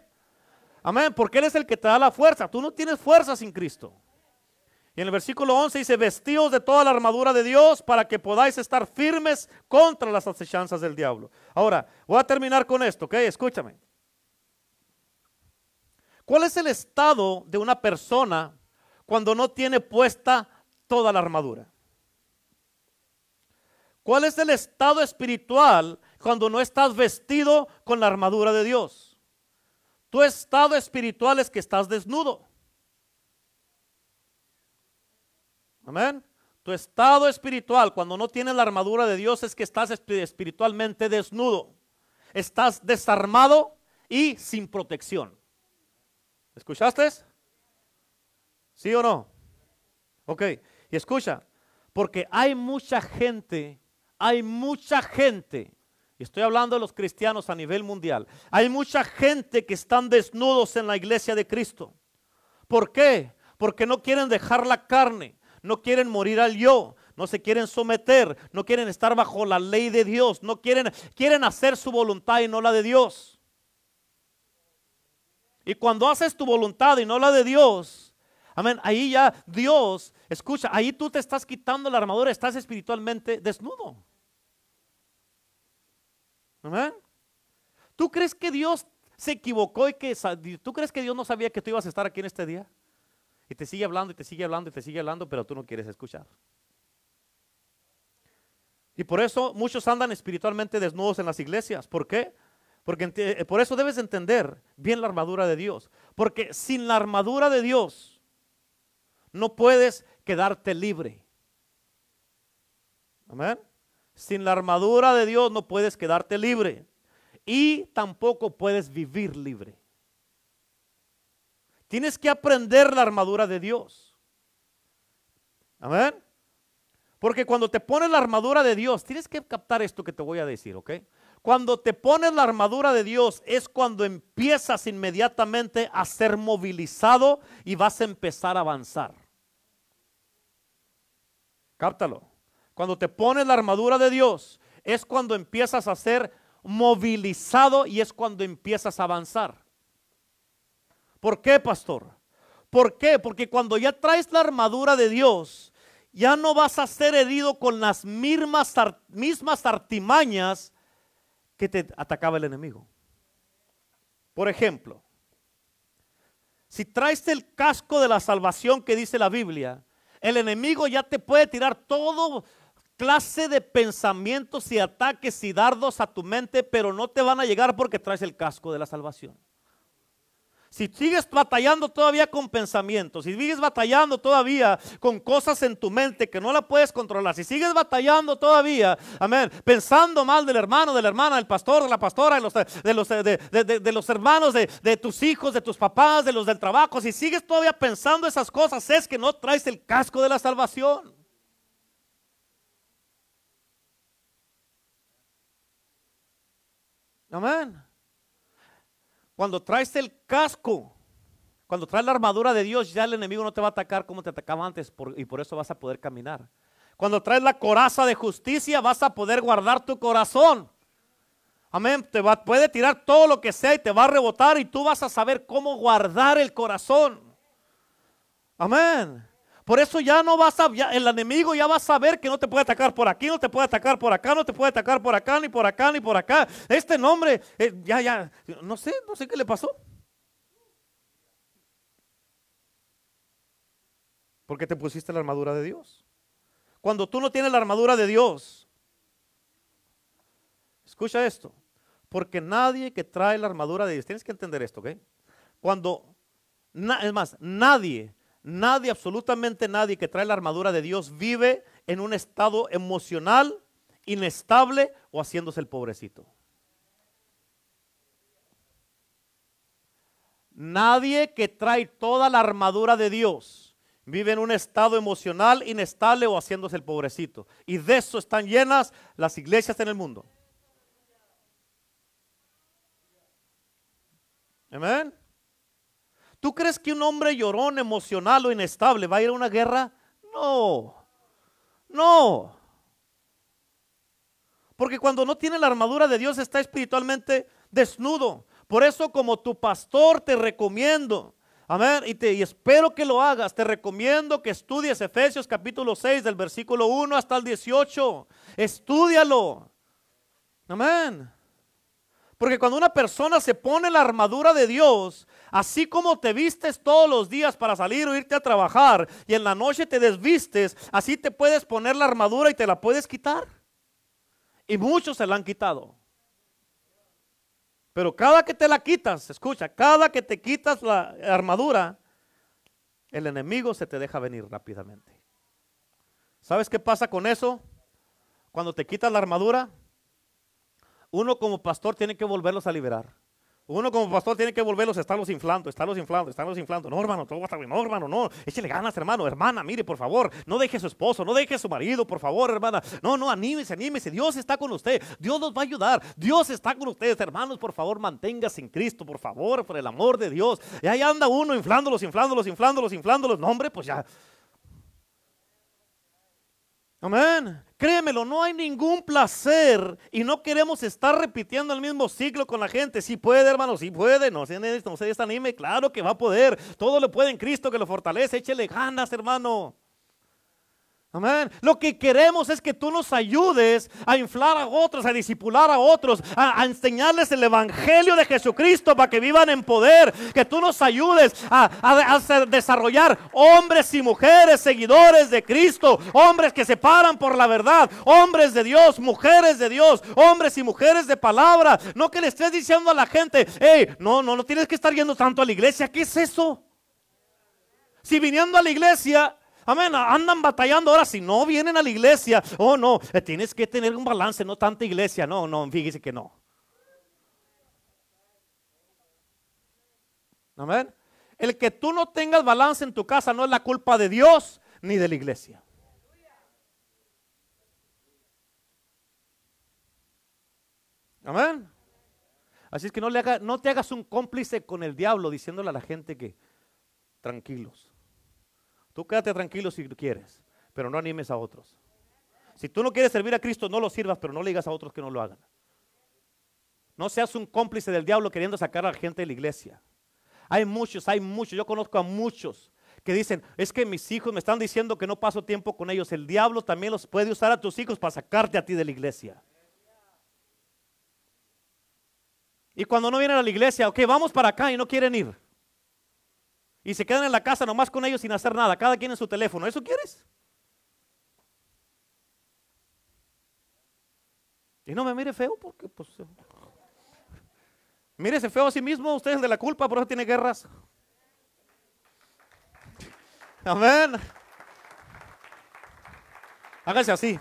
Amén, porque Él es el que te da la fuerza. Tú no tienes fuerza sin Cristo. Y en el versículo 11 dice, vestidos de toda la armadura de Dios para que podáis estar firmes contra las acechanzas del diablo. Ahora, voy a terminar con esto, ¿ok? Escúchame. ¿Cuál es el estado de una persona cuando no tiene puesta toda la armadura? ¿Cuál es el estado espiritual cuando no estás vestido con la armadura de Dios? Tu estado espiritual es que estás desnudo. Amén. Tu estado espiritual cuando no tienes la armadura de Dios es que estás espi- espiritualmente desnudo. Estás desarmado y sin protección. ¿Escuchaste? ¿Sí o no? Ok, y escucha, porque hay mucha gente, hay mucha gente, estoy hablando de los cristianos a nivel mundial, hay mucha gente que están desnudos en la iglesia de Cristo. ¿Por qué? Porque no quieren dejar la carne, no quieren morir al yo, no se quieren someter, no quieren estar bajo la ley de Dios, no quieren, quieren hacer su voluntad y no la de Dios. Y cuando haces tu voluntad y no la de Dios, amén, ahí ya Dios, escucha, ahí tú te estás quitando la armadura, estás espiritualmente desnudo. Amén. ¿Tú crees que Dios se equivocó y que tú crees que Dios no sabía que tú ibas a estar aquí en este día? Y te sigue hablando y te sigue hablando y te sigue hablando, pero tú no quieres escuchar. Y por eso muchos andan espiritualmente desnudos en las iglesias. ¿Por qué? Porque eh, por eso debes entender bien la armadura de Dios. Porque sin la armadura de Dios no puedes quedarte libre. Amén. Sin la armadura de Dios no puedes quedarte libre. Y tampoco puedes vivir libre. Tienes que aprender la armadura de Dios. Amén. Porque cuando te pones la armadura de Dios, tienes que captar esto que te voy a decir, ¿ok? Cuando te pones la armadura de Dios es cuando empiezas inmediatamente a ser movilizado y vas a empezar a avanzar. Cáptalo. Cuando te pones la armadura de Dios es cuando empiezas a ser movilizado y es cuando empiezas a avanzar. ¿Por qué, pastor? ¿Por qué? Porque cuando ya traes la armadura de Dios, ya no vas a ser herido con las mismas, mismas artimañas que te atacaba el enemigo. Por ejemplo, si traes el casco de la salvación que dice la Biblia, el enemigo ya te puede tirar todo clase de pensamientos y ataques y dardos a tu mente, pero no te van a llegar porque traes el casco de la salvación. Si sigues batallando todavía con pensamientos, si sigues batallando todavía con cosas en tu mente que no la puedes controlar, si sigues batallando todavía, amén, pensando mal del hermano, de la hermana, del pastor, de la pastora, de los, de los, hermanos, de tus hijos, de tus papás, de los del trabajo, si sigues todavía pensando esas cosas, es que no traes el casco de la salvación. Amén. Cuando traes el casco, cuando traes la armadura de Dios, ya el enemigo no te va a atacar como te atacaba antes y por eso vas a poder caminar. Cuando traes la coraza de justicia, vas a poder guardar tu corazón. Amén. Te va, puede tirar todo lo que sea y te va a rebotar y tú vas a saber cómo guardar el corazón. Amén. Por eso ya no vas a, ya el enemigo ya va a saber que no te puede atacar por aquí, no te puede atacar por acá, no te puede atacar por acá, ni por acá, ni por acá. Este nombre, eh, ya, ya, no sé, no sé qué le pasó. Porque te pusiste la armadura de Dios. cuando tú no tienes la armadura de Dios. Escucha esto, porque nadie que trae la armadura de Dios, tienes que entender esto, ¿ok? Cuando, es más, nadie, nadie, absolutamente nadie que trae la armadura de Dios vive en un estado emocional inestable o haciéndose el pobrecito. Nadie que trae toda la armadura de Dios vive en un estado emocional inestable o haciéndose el pobrecito. Y de eso están llenas las iglesias en el mundo. Amén. ¿Tú crees que un hombre llorón, emocional o inestable va a ir a una guerra? No. No. Porque cuando no tiene la armadura de Dios está espiritualmente desnudo. Por eso como tu pastor te recomiendo, amén, y, te, y espero que lo hagas, te recomiendo que estudies Efesios capítulo 6 del versículo 1 hasta el 18. Estudialo. Amén. Porque cuando una persona se pone la armadura de Dios, así como te vistes todos los días para salir o irte a trabajar y en la noche te desvistes, así te puedes poner la armadura y te la puedes quitar. Y muchos se la han quitado. Pero cada que te la quitas, escucha, cada que te quitas la armadura, el enemigo se te deja venir rápidamente. ¿Sabes qué pasa con eso? Cuando te quitas la armadura, uno como pastor tiene que volverlos a liberar. Uno como pastor tiene que volverlos, estarlos inflando, estarlos inflando, estarlos inflando. No, hermano, todo va a estar bien. No, hermano, no. Échale ganas, hermano. Hermana, mire, por favor. No deje a su esposo, no deje a su marido, por favor, hermana. No, no, anímese, anímese. Dios está con usted. Dios nos va a ayudar. Dios está con ustedes, hermanos. Por favor, manténgase en Cristo, por favor, por el amor de Dios. Y ahí anda uno inflándolos, inflándolos, inflándolos, inflándolos. No, hombre, pues ya. Amén. Créemelo, no hay ningún placer y no queremos estar repitiendo el mismo ciclo con la gente. Si puede, hermano, si puede, no se, no se desanime, claro que va a poder. Todo lo puede en Cristo que lo fortalece. Échele ganas, hermano. Amén. Lo que queremos es que tú nos ayudes a inflar a otros, a disipular a otros, a, enseñarles el Evangelio de Jesucristo para que vivan en poder. Que tú nos ayudes a, a, desarrollar hombres y mujeres seguidores de Cristo, hombres que se paran por la verdad, hombres de Dios, mujeres de Dios, hombres y mujeres de palabra. No que le estés diciendo a la gente, hey, no, no, no tienes que estar yendo tanto a la iglesia. ¿Qué es eso? Si viniendo a la iglesia Amén. Andan batallando ahora si no vienen a la iglesia. Oh, no. Eh, tienes que tener un balance, no tanta iglesia. No, no, fíjese que no. Amén. El que tú no tengas balance en tu casa no es la culpa de Dios ni de la iglesia. Amén. Así es que no, le haga, no te hagas un cómplice con el diablo diciéndole a la gente que tranquilos. Tú quédate tranquilo si quieres, pero no animes a otros. Si tú no quieres servir a Cristo, no lo sirvas, pero no le digas a otros que no lo hagan. No seas un cómplice del diablo queriendo sacar a la gente de la iglesia. Hay muchos, hay muchos, yo conozco a muchos que dicen, es que mis hijos me están diciendo que no paso tiempo con ellos. El diablo también los puede usar a tus hijos para sacarte a ti de la iglesia. Y cuando no vienen a la iglesia, ok, vamos para acá y no quieren ir y se quedan en la casa nomás con ellos sin hacer nada, cada quien en su teléfono. ¿Eso quieres? Y no me mire feo porque pues... Mírese feo a sí mismo, usted es de la culpa, por eso tiene guerras. Amén. Hágase así.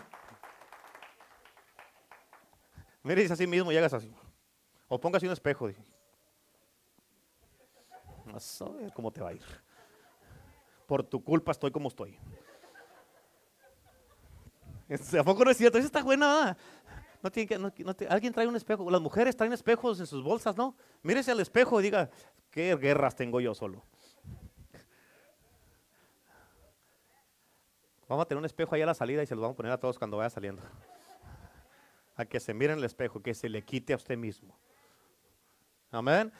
Mírese a sí mismo y hágase así. O póngase un espejo. Dije. Vas a ver cómo te va a ir. Por tu culpa estoy como estoy. ¿A poco no es cierto? Eso está buena. No tiene que, alguien trae un espejo. Las mujeres traen espejos en sus bolsas, ¿no? Mírese al espejo y diga, ¿qué guerras tengo yo solo? Vamos a tener un espejo ahí a la salida y se lo vamos a poner a todos cuando vaya saliendo. A que se miren el espejo, que se le quite a usted mismo. Amén.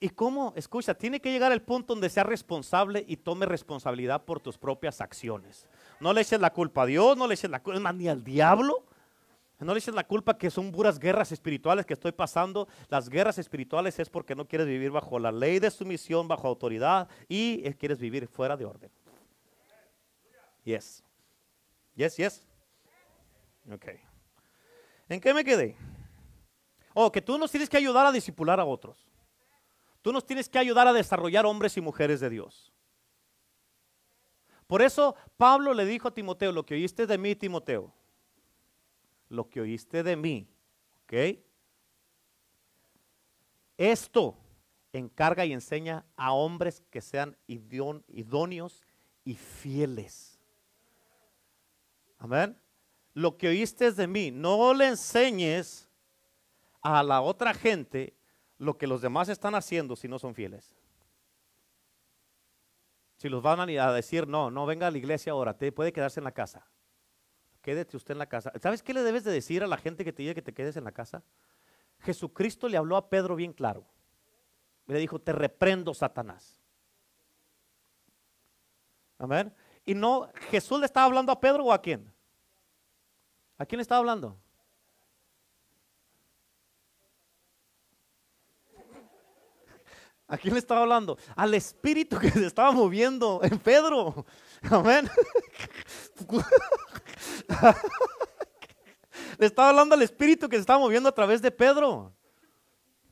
¿Y cómo? Escucha, tiene que llegar el punto donde sea responsable y tome responsabilidad por tus propias acciones. No le eches la culpa a Dios, no le eches la culpa ni al diablo. No le eches la culpa que son puras guerras espirituales que estoy pasando. Las guerras espirituales es porque no quieres vivir bajo la ley de sumisión, bajo autoridad y quieres vivir fuera de orden. Yes. Yes, yes. Ok. ¿En qué me quedé? Oh, que tú nos tienes que ayudar a disipular a otros. Tú nos tienes que ayudar a desarrollar hombres y mujeres de Dios. Por eso Pablo le dijo a Timoteo, lo que oíste de mí, Timoteo, lo que oíste de mí, ¿ok? Esto encarga y enseña a hombres que sean idóneos y fieles. Amén. Lo que oíste de mí, no le enseñes a la otra gente lo que los demás están haciendo si no son fieles. Si los van a decir, no, no venga a la iglesia ahora, te puede quedarse en la casa. Quédate usted en la casa. ¿Sabes qué le debes de decir a la gente que te diga que te quedes en la casa? Jesucristo le habló a Pedro bien claro. Le dijo, te reprendo, Satanás. Amén. Y no, Jesús le estaba hablando a Pedro o a quién? ¿A quién le estaba hablando? ¿A quién le estaba hablando? Al espíritu que se estaba moviendo en Pedro. Amén. Le estaba hablando al espíritu que se estaba moviendo a través de Pedro.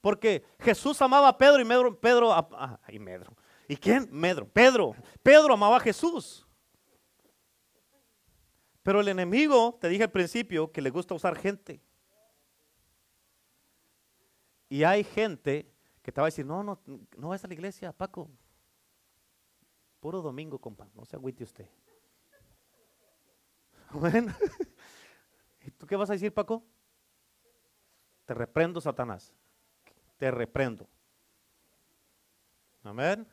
Porque Jesús amaba a Pedro y Pedro, Pedro ah, y Medro. ¿Y quién? Medro. Pedro. Pedro amaba a Jesús. Pero el enemigo, te dije al principio, que le gusta usar gente. Y hay gente que te va a decir, no, no, no vas a la iglesia, Paco. Puro domingo, compa, no se agüite usted. Bueno, ¿y tú qué vas a decir, Paco? Te reprendo, Satanás. Te reprendo. Amén.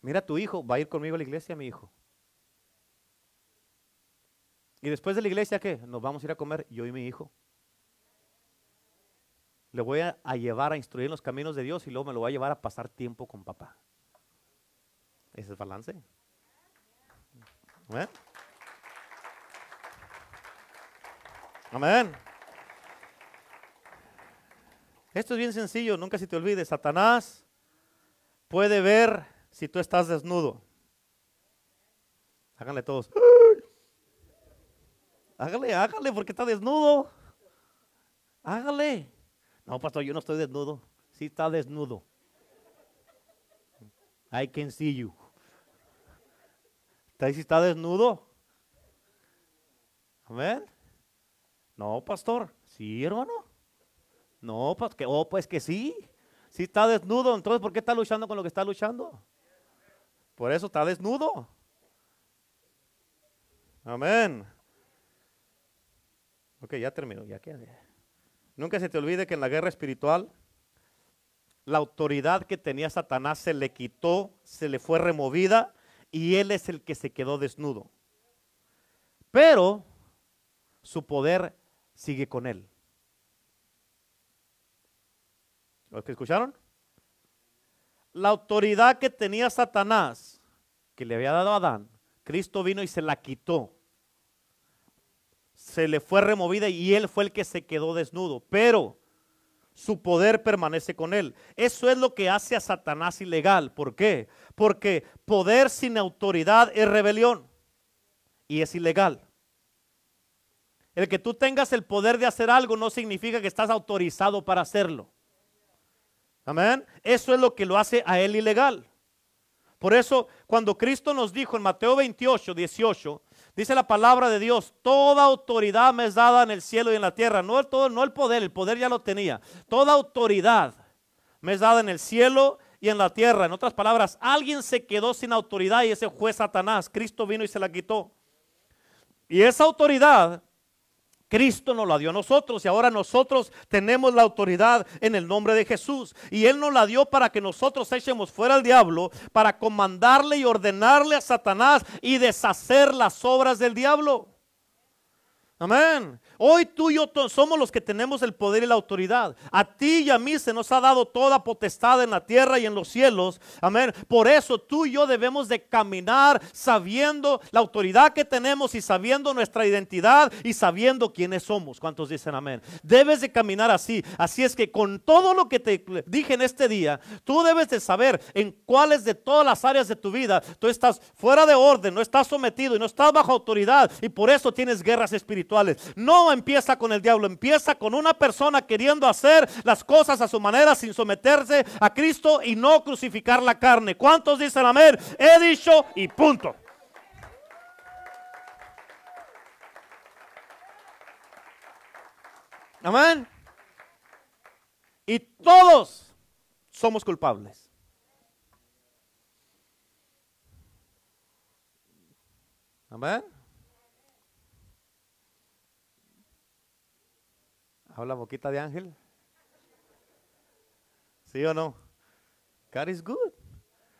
Mira, tu hijo va a ir conmigo a la iglesia, mi hijo. Y después de la iglesia, ¿qué? Nos vamos a ir a comer yo y mi hijo le voy a, llevar a instruir en los caminos de Dios y luego me lo voy a llevar a pasar tiempo con papá. Ese es balance. Amén. Amén. Esto es bien sencillo, nunca se te olvide. Satanás puede ver si tú estás desnudo. Háganle todos. Hágale, hágale, porque está desnudo. Hágale. No, pastor, yo no estoy desnudo. Sí está desnudo. I can see you. ¿Está si está desnudo? Amén. No, pastor. Sí, hermano. No, pues oh, pues que sí. Sí está desnudo. Entonces, ¿por qué está luchando con lo que está luchando? Por eso está desnudo. Amén. Ok, ya terminó. Ya queda. Nunca se te olvide que en la guerra espiritual la autoridad que tenía Satanás se le quitó, se le fue removida y él es el que se quedó desnudo. Pero su poder sigue con él. ¿Los que escucharon? La autoridad que tenía Satanás, que le había dado a Adán, Cristo vino y se la quitó se le fue removida y él fue el que se quedó desnudo. Pero su poder permanece con él. Eso es lo que hace a Satanás ilegal. ¿Por qué? Porque poder sin autoridad es rebelión y es ilegal. El que tú tengas el poder de hacer algo no significa que estás autorizado para hacerlo. Amén. Eso es lo que lo hace a él ilegal. Por eso, cuando Cristo nos dijo en Mateo 28, 18, Dice la palabra de Dios, toda autoridad me es dada en el cielo y en la tierra. No el, todo, no el poder, el poder ya lo tenía. Toda autoridad me es dada en el cielo y en la tierra. En otras palabras, alguien se quedó sin autoridad y ese fue Satanás. Cristo vino y se la quitó. Y esa autoridad Cristo nos la dio a nosotros y ahora nosotros tenemos la autoridad en el nombre de Jesús. Y Él nos la dio para que nosotros echemos fuera al diablo, para comandarle y ordenarle a Satanás y deshacer las obras del diablo. Amén. Hoy tú y yo somos los que tenemos el poder y la autoridad. A ti y a mí se nos ha dado toda potestad en la tierra y en los cielos. Amén. Por eso tú y yo debemos de caminar sabiendo la autoridad que tenemos y sabiendo nuestra identidad y sabiendo quiénes somos. ¿Cuántos dicen amén? Debes de caminar así. Así es que con todo lo que te dije en este día, tú debes de saber en cuáles de todas las áreas de tu vida tú estás fuera de orden, no estás sometido y no estás bajo autoridad y por eso tienes guerras espirituales. No empieza con el diablo, empieza con una persona queriendo hacer las cosas a su manera sin someterse a Cristo y no crucificar la carne. ¿Cuántos dicen amén? He dicho y punto. Amén. Y todos somos culpables. Amén. Habla boquita de ángel. ¿Sí o no? God is good.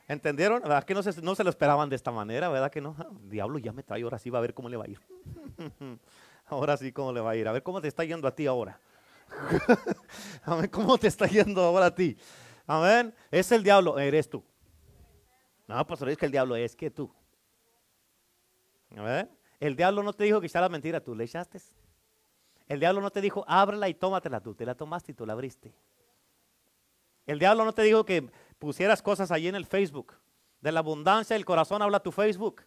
¿Entendieron? ¿Verdad que no se, no se lo esperaban de esta manera? ¿Verdad que no? Ah, diablo ya me trae, ahora sí va a ver cómo le va a ir. ahora sí cómo le va a ir. A ver cómo te está yendo a ti ahora. a ver cómo te está yendo ahora a ti. Amén. Es el diablo, eres tú. No, pastor, es que el diablo es que tú. ver El diablo no te dijo que echara mentira, tú le echaste. El diablo no te dijo, ábrela y tómatela tú. Te la tomaste y tú la abriste. El diablo no te dijo que pusieras cosas allí en el Facebook. De la abundancia del corazón habla tu Facebook.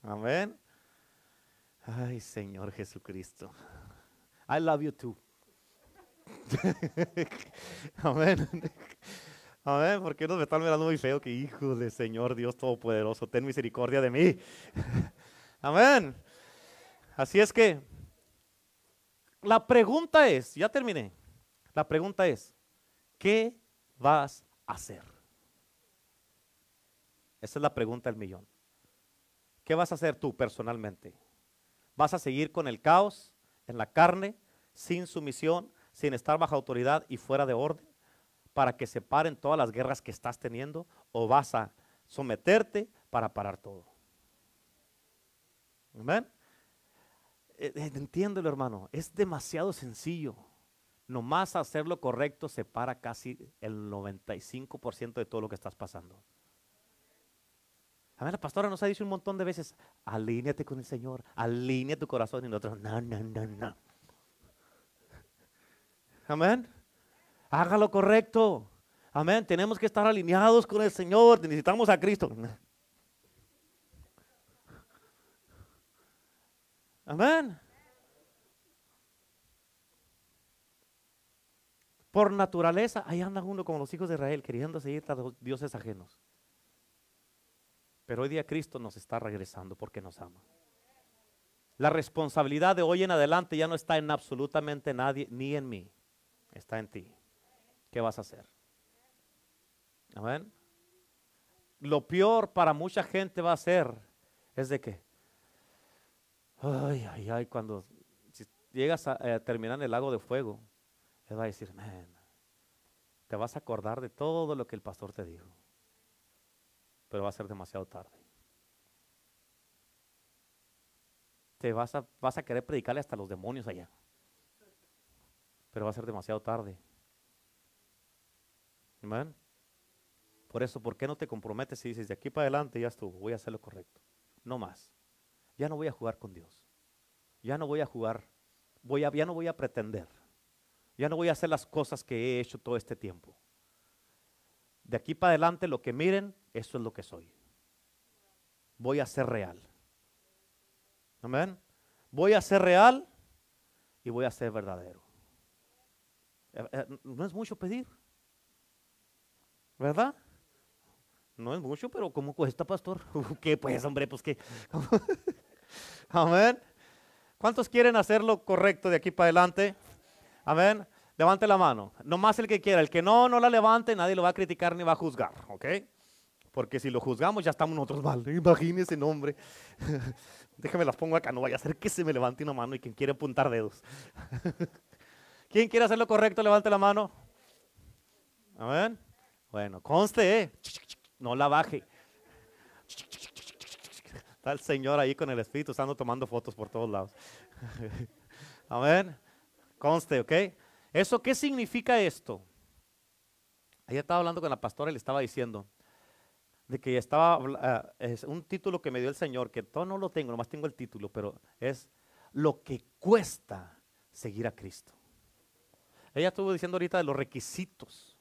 Amén. Ay, Señor Jesucristo. I love you too. Amén. Amén, porque nos están mirando muy feo que hijo de Señor Dios Todopoderoso, ten misericordia de mí. Amén. Así es que la pregunta es, ya terminé. La pregunta es, ¿qué vas a hacer? Esa es la pregunta del millón. ¿Qué vas a hacer tú personalmente? ¿Vas a seguir con el caos en la carne, sin sumisión, sin estar bajo autoridad y fuera de orden? Para que se paren todas las guerras que estás teniendo o vas a someterte para parar todo. Amén. Eh, eh, entiéndelo, hermano. Es demasiado sencillo. Nomás hacer lo correcto separa casi el 95% de todo lo que estás pasando. A ver, la pastora nos ha dicho un montón de veces, alíñate con el Señor, alinea tu corazón y nosotros, no, no, no, no. Amén. Haga lo correcto. Amén. Tenemos que estar alineados con el Señor. Necesitamos a Cristo. Amén. Por naturaleza, ahí anda uno como los hijos de Israel, queriendo seguir a los dioses ajenos. Pero hoy día Cristo nos está regresando porque nos ama. La responsabilidad de hoy en adelante ya no está en absolutamente nadie, ni en mí. Está en ti. ¿Qué vas a hacer? Amén. Lo peor para mucha gente va a ser es de que, ay, ay, ay, cuando llegas a, eh, terminar en el lago de fuego, él va a decir, man, te vas a acordar de todo lo que el pastor te dijo, pero va a ser demasiado tarde. Te vas a, vas a querer predicarle hasta los demonios allá, pero va a ser demasiado tarde. Amén. Por eso, ¿por qué no te comprometes y dices, de aquí para adelante ya estuvo, voy a hacer lo correcto? No más. Ya no voy a jugar con Dios. Ya no voy a jugar, voy a, ya no voy a pretender. Ya no voy a hacer las cosas que he hecho todo este tiempo. De aquí para adelante lo que miren, eso es lo que soy. Voy a ser real. Amén. Voy a ser real y voy a ser verdadero. Eh, eh, no es mucho pedir. ¿Verdad? No es mucho, pero ¿cómo cuesta, pastor? ¿Qué pues, hombre? Pues qué. Amén. ¿Cuántos quieren hacer lo correcto de aquí para adelante? Amén. Levante la mano. No más el que quiera. El que no, no la levante, nadie lo va a criticar ni va a juzgar. ¿Ok? Porque si lo juzgamos ya estamos nosotros mal. Imagínese nombre. Déjame las pongo acá. No vaya a ser que se me levante una mano y quien quiere apuntar dedos. ¿Quién quiere hacer lo correcto? Levante la mano. Amén. Bueno, conste, ¿eh? no la baje. Está el Señor ahí con el Espíritu Santo tomando fotos por todos lados. Amén. Conste, ¿ok? ¿Eso qué significa esto? Ayer estaba hablando con la pastora y le estaba diciendo de que estaba, ah, es un título que me dio el Señor, que todo no lo tengo, nomás tengo el título, pero es lo que cuesta seguir a Cristo. Ella estuvo diciendo ahorita de los requisitos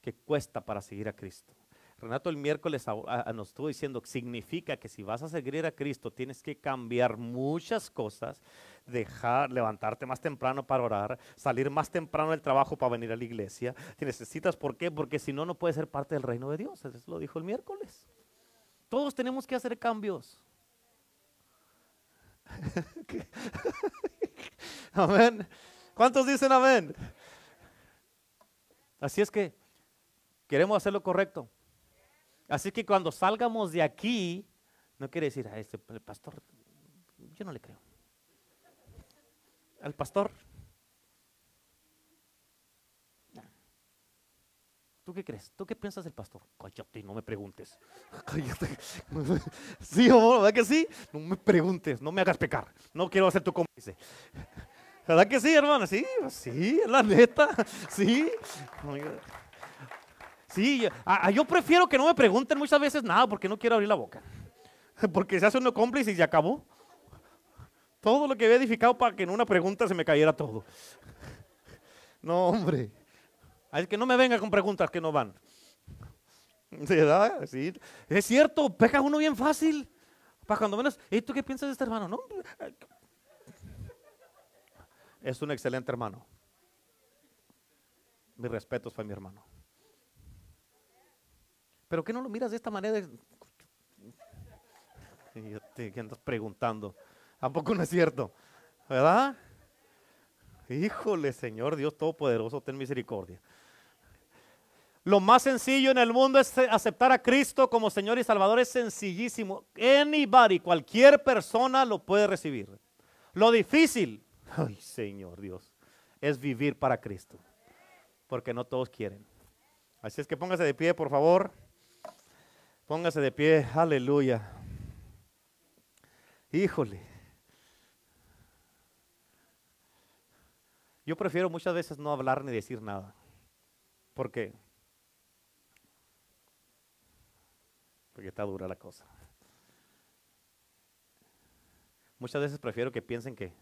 que cuesta para seguir a Cristo. Renato el miércoles nos estuvo diciendo que significa que si vas a seguir a Cristo tienes que cambiar muchas cosas, dejar, levantarte más temprano para orar, salir más temprano del trabajo para venir a la iglesia. Te necesitas, ¿por qué? Porque si no, no puedes ser parte del reino de Dios. Eso lo dijo el miércoles. Todos tenemos que hacer cambios. amén. ¿Cuántos dicen amén? Así es que queremos hacer lo correcto. Así que cuando salgamos de aquí, no quiere decir a este pastor, yo no le creo. Al pastor. ¿Tú qué crees? ¿Tú qué piensas del pastor? Cállate, no me preguntes. Cállate. Sí, o ¿verdad que sí? No me preguntes, no me hagas pecar. No quiero hacer tu cómplice. ¿Verdad que sí, hermano? Sí, sí, la neta. Sí. Sí, yo prefiero que no me pregunten muchas veces nada porque no quiero abrir la boca. Porque se hace uno cómplice y se acabó. Todo lo que había edificado para que en una pregunta se me cayera todo. No, hombre. Es que no me venga con preguntas que no van. ¿Verdad? Sí. Es cierto, peca uno bien fácil. Para cuando menos, ¿y tú qué piensas de este hermano? No. Es un excelente hermano. Mis respetos para mi hermano. ¿Pero qué no lo miras de esta manera? Y te andas preguntando. ¿A poco no es cierto? ¿Verdad? Híjole, Señor Dios Todopoderoso, ten misericordia. Lo más sencillo en el mundo es aceptar a Cristo como Señor y Salvador. Es sencillísimo. Anybody, cualquier persona lo puede recibir. Lo difícil, ay Señor Dios, es vivir para Cristo. Porque no todos quieren. Así es que póngase de pie, por favor. Póngase de pie, aleluya. Híjole. Yo prefiero muchas veces no hablar ni decir nada. ¿Por qué? Porque está dura la cosa. Muchas veces prefiero que piensen que,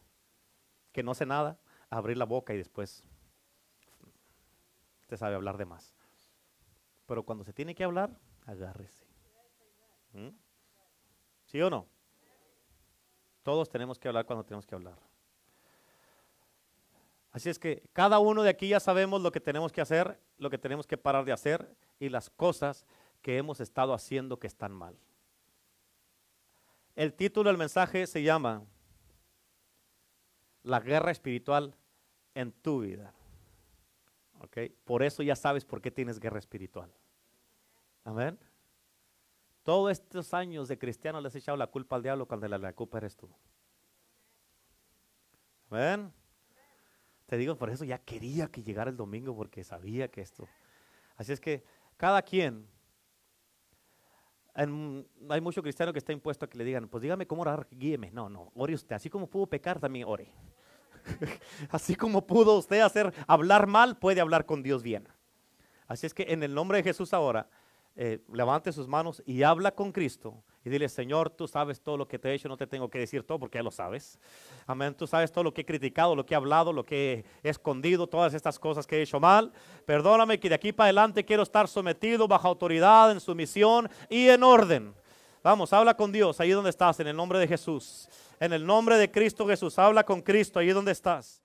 que no sé nada, abrir la boca y después usted sabe hablar de más. Pero cuando se tiene que hablar, agárrese. ¿Mm? ¿Sí o no? Todos tenemos que hablar cuando tenemos que hablar. Así es que cada uno de aquí ya sabemos lo que tenemos que hacer, lo que tenemos que parar de hacer y las cosas que hemos estado haciendo que están mal. El título del mensaje se llama La guerra espiritual en tu vida. ¿Okay? Por eso ya sabes por qué tienes guerra espiritual. Amén. Todos estos años de cristiano les he echado la culpa al diablo cuando la, la culpa eres tú. ¿Ven? Te digo, por eso ya quería que llegara el domingo porque sabía que esto. Así es que cada quien, hay mucho cristiano que está impuesto a que le digan, pues dígame cómo orar, guíeme. No, no, ore usted. Así como pudo pecar, también ore. Así como pudo usted hacer hablar mal, puede hablar con Dios bien. Así es que en el nombre de Jesús ahora, eh, levante sus manos y habla con Cristo y dile, Señor, tú sabes todo lo que te he hecho, no te tengo que decir todo porque ya lo sabes. Amén, tú sabes todo lo que he criticado, lo que he hablado, lo que he escondido, todas estas cosas que he hecho mal. Perdóname que de aquí para adelante quiero estar sometido bajo autoridad, en sumisión y en orden. Vamos, habla con Dios ahí donde estás, en el nombre de Jesús. En el nombre de Cristo Jesús, habla con Cristo ahí donde estás.